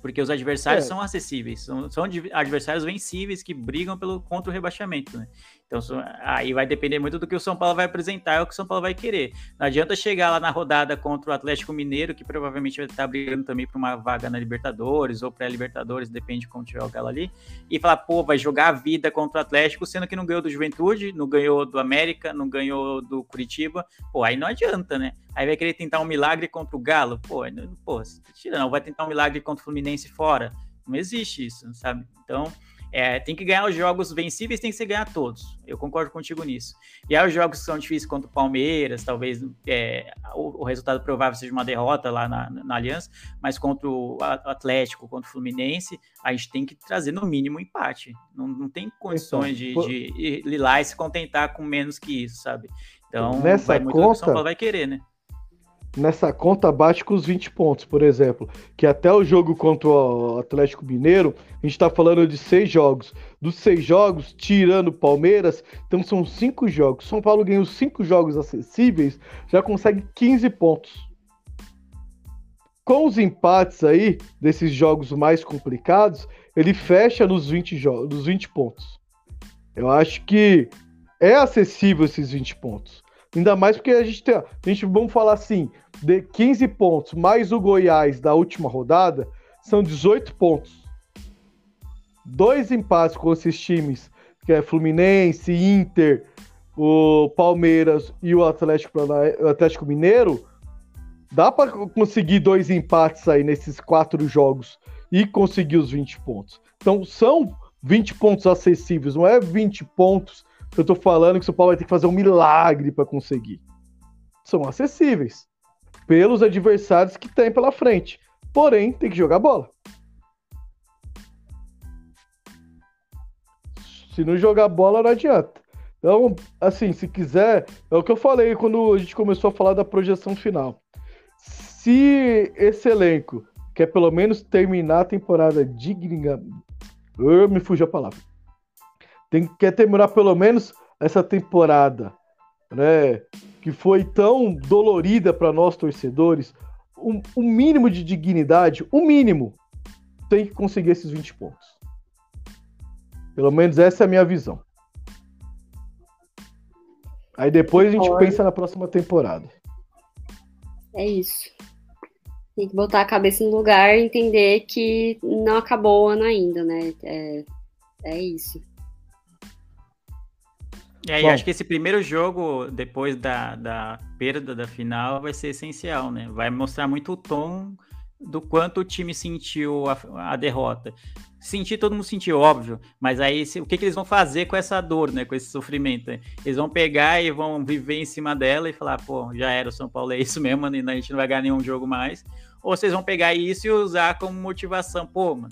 Porque os adversários é. são acessíveis, são, são, adversários vencíveis que brigam pelo contra o rebaixamento. Né? Então aí vai depender muito do que o São Paulo vai apresentar, é o que o São Paulo vai querer. Não adianta chegar lá na rodada contra o Atlético Mineiro, que provavelmente vai estar brigando também por uma vaga na Libertadores ou pré-Libertadores, depende de como tiver o galo ali, e falar, pô, vai jogar a vida contra o Atlético, sendo que não ganhou do Juventude, não ganhou do América, não ganhou do Curitiba. Pô, aí não adianta, né? Aí vai querer tentar um milagre contra o Galo. Pô, pô tira não, vai tentar um milagre contra o Fluminense fora. Não existe isso, sabe? Então, é, tem que ganhar os jogos vencíveis, tem que ser ganhar todos. Eu concordo contigo nisso. E aí os jogos que são difíceis contra o Palmeiras, talvez é, o, o, resultado provável seja uma derrota lá na, na, Aliança, mas contra o Atlético, contra o Fluminense, a gente tem que trazer no mínimo um empate. Não, não tem condições então, de, de, ir lá e se contentar com menos que isso, sabe? Então, nessa vai muito conta, o São Paulo vai querer, né? Nessa conta bate com os 20 pontos, por exemplo. Que até o jogo contra o Atlético Mineiro, a gente está falando de seis jogos. Dos seis jogos, tirando o Palmeiras, então são cinco jogos. São Paulo ganhou cinco jogos acessíveis, já consegue 15 pontos. Com os empates aí, desses jogos mais complicados, ele fecha nos 20, nos 20 pontos. Eu acho que é acessível esses 20 pontos. Ainda mais porque a gente tem, a gente, vamos falar assim, de 15 pontos mais o Goiás da última rodada, são 18 pontos. Dois empates com esses times, que é Fluminense, Inter, o Palmeiras e o Atlético, o Atlético Mineiro, dá para conseguir dois empates aí nesses quatro jogos e conseguir os 20 pontos. Então são 20 pontos acessíveis, não é 20 pontos eu tô falando que o São Paulo vai ter que fazer um milagre para conseguir. São acessíveis pelos adversários que tem pela frente. Porém, tem que jogar bola. Se não jogar bola, não adianta. Então, assim, se quiser, é o que eu falei quando a gente começou a falar da projeção final. Se esse elenco quer pelo menos terminar a temporada digna. Eu me fugiu a palavra. Tem, quer terminar pelo menos essa temporada, né? Que foi tão dolorida para nós torcedores. O um, um mínimo de dignidade, o um mínimo, tem que conseguir esses 20 pontos. Pelo menos essa é a minha visão. Aí depois a gente pensa na próxima temporada. É isso. Tem que botar a cabeça no lugar e entender que não acabou o ano ainda, né? É, é isso. E aí, Bom, acho que esse primeiro jogo, depois da, da perda da final, vai ser essencial, né? Vai mostrar muito o tom do quanto o time sentiu a, a derrota. Sentir, todo mundo sentiu, óbvio, mas aí se, o que, que, eles vão fazer com essa dor, né? Com esse sofrimento? Né? Eles vão pegar e vão viver em cima dela e falar, pô, já era o São Paulo, é isso mesmo, né? a gente não vai ganhar nenhum jogo mais. Ou vocês vão pegar isso e usar como motivação, pô, mano.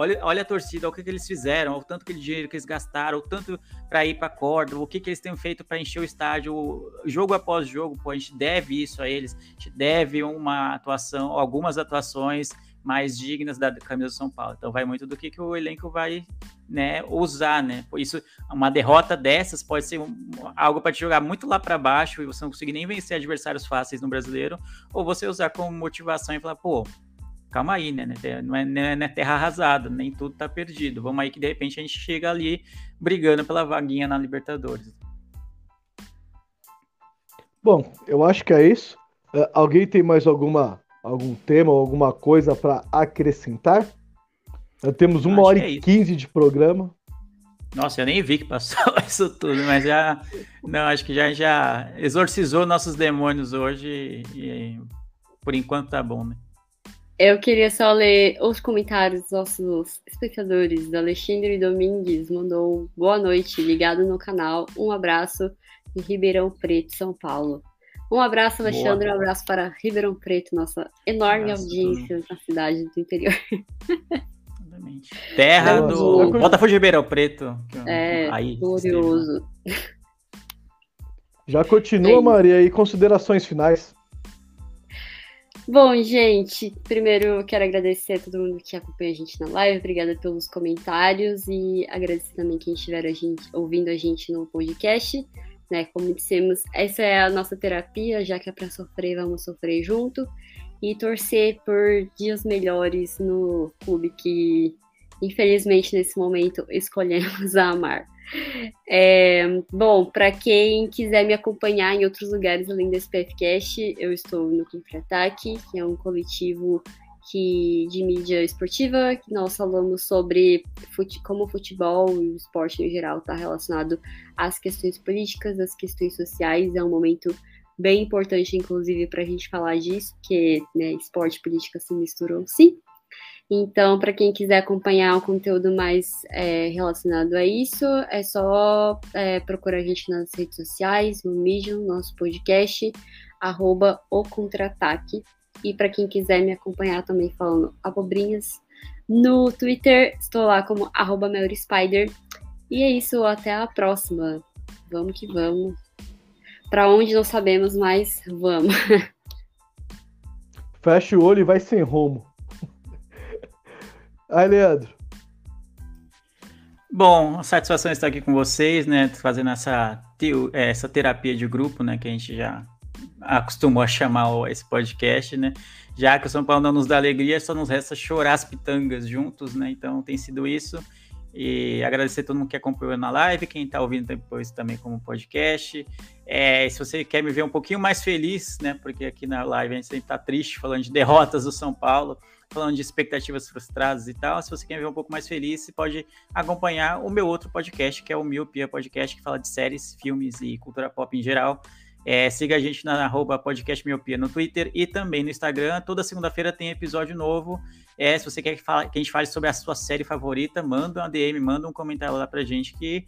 Olha, olha a torcida, olha o que, que eles fizeram, o tanto que dinheiro que eles gastaram, o tanto para ir para corda, o que, que eles têm feito para encher o estádio, jogo após jogo, pô, a gente deve isso a eles, a gente deve uma atuação, algumas atuações mais dignas da camisa do São Paulo. Então vai muito do que, que o elenco vai né, usar, né? Por isso, uma derrota dessas pode ser um, algo para te jogar muito lá para baixo e você não conseguir nem vencer adversários fáceis no brasileiro, ou você usar como motivação e falar, pô, calma aí, né? Não é, não é terra arrasada, nem tudo tá perdido. Vamos aí que de repente a gente chega ali brigando pela vaguinha na Libertadores. Bom, eu acho que é isso. Uh, alguém tem mais alguma algum tema ou alguma coisa para acrescentar? Já temos uma hora é e quinze de programa. Nossa, eu nem vi que passou isso tudo, mas já. Não, acho que já, já exorcizou nossos demônios hoje e, e por enquanto tá bom, né? Eu queria só ler os comentários dos nossos espectadores. Alexandre Domingues mandou boa noite, ligado no canal. Um abraço em Ribeirão Preto, São Paulo. Um abraço, Alexandre, Boa. um abraço para Ribeirão Preto, nossa enorme audiência na cidade do interior. Exatamente. Terra do Botafogo de Ribeirão Preto. É, aí, glorioso. Já continua, Maria, e considerações finais. Bom, gente, primeiro quero agradecer a todo mundo que acompanha a gente na live, obrigada pelos comentários e agradecer também quem estiver a gente, ouvindo a gente no podcast né? Como dissemos, essa é a nossa terapia, já que é para sofrer, vamos sofrer junto e torcer por dias melhores no clube que, infelizmente, nesse momento escolhemos amar. É, bom, para quem quiser me acompanhar em outros lugares além desse PFcast, eu estou no Contra-Ataque, que é um coletivo que, de mídia esportiva, que nós falamos sobre fute, como o futebol e o esporte em geral está relacionado às questões políticas, às questões sociais. É um momento bem importante, inclusive, para a gente falar disso, porque né, esporte e política se misturam sim. Então, para quem quiser acompanhar um conteúdo mais é, relacionado a isso, é só é, procurar a gente nas redes sociais, no Medium, nosso podcast, arroba o Contra-Ataque. E para quem quiser me acompanhar também falando abobrinhas, no Twitter estou lá como arroba Spider. E é isso, até a próxima. Vamos que vamos. Para onde não sabemos, mas vamos. Fecha o olho e vai sem rumo. Aí, Leandro. Bom, a satisfação estar aqui com vocês, né? Fazendo essa, essa terapia de grupo, né? Que a gente já acostumou a chamar esse podcast, né? Já que o São Paulo não nos dá alegria, só nos resta chorar as pitangas juntos, né? Então tem sido isso. E agradecer a todo mundo que acompanhou na live, quem está ouvindo depois também como podcast. É, se você quer me ver um pouquinho mais feliz, né? Porque aqui na live a gente sempre está triste, falando de derrotas do São Paulo, falando de expectativas frustradas e tal. Se você quer ver um pouco mais feliz, você pode acompanhar o meu outro podcast, que é o Miopia Podcast, que fala de séries, filmes e cultura pop em geral. É, siga a gente na arroba podcast miopia no Twitter e também no Instagram. Toda segunda-feira tem episódio novo. É, se você quer que, fala, que, a gente fale sobre a sua série favorita, manda uma DM, manda um comentário lá pra gente que.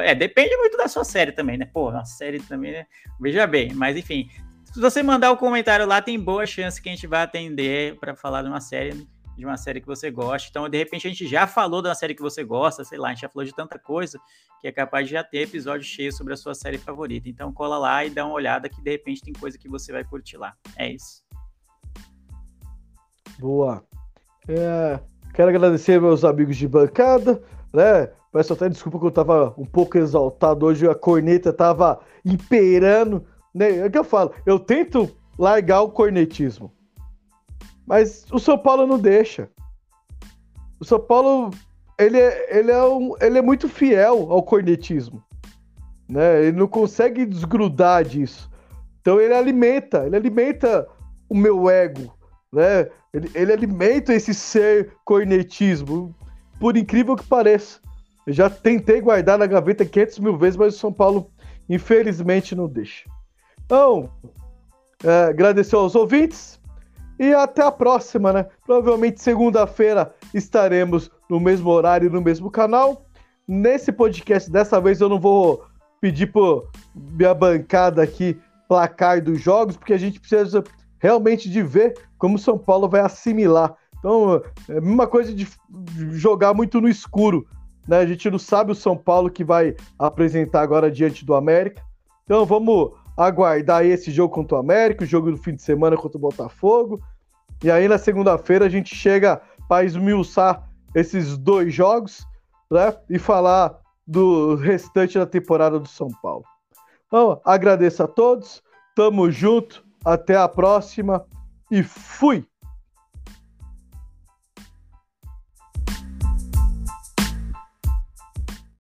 É, depende muito da sua série também, né? Pô, a série também, né? Veja bem, mas enfim. Se você mandar o um comentário lá, tem boa chance que a gente vai atender para falar de uma série de uma série que você gosta. Então, de repente, a gente já falou da série que você gosta, sei lá, a gente já falou de tanta coisa que é capaz de já ter episódio cheio sobre a sua série favorita. Então, cola lá e dá uma olhada que de repente tem coisa que você vai curtir lá. É isso. Boa. É, quero agradecer meus amigos de bancada, né? Peço até desculpa que eu tava um pouco exaltado hoje, a corneta tava imperando, né? É o que eu falo, eu tento largar o cornetismo. Mas o São Paulo não deixa. O São Paulo, ele é, ele é, um, ele é muito fiel ao cornetismo. Né? Ele não consegue desgrudar disso. Então ele alimenta, ele alimenta o meu ego, né? Ele, ele alimenta esse ser cornetismo, por incrível que pareça. Eu já tentei guardar na gaveta 500 mil vezes, mas o São Paulo, infelizmente, não deixa. Então, é, agradecer aos ouvintes, e até a próxima, né? Provavelmente segunda-feira estaremos no mesmo horário, no mesmo canal. Nesse podcast, dessa vez eu não vou pedir por minha bancada aqui placar dos jogos, porque a gente precisa realmente de ver como o São Paulo vai assimilar. Então, é a mesma coisa de jogar muito no escuro. Né? A gente não sabe o São Paulo que vai apresentar agora diante do América. Então vamos aguardar esse jogo contra o América, o jogo do fim de semana contra o Botafogo. E aí na segunda-feira a gente chega para esmiuçar esses dois jogos né, e falar do restante da temporada do São Paulo. Então, agradeço a todos, tamo junto, até a próxima e fui!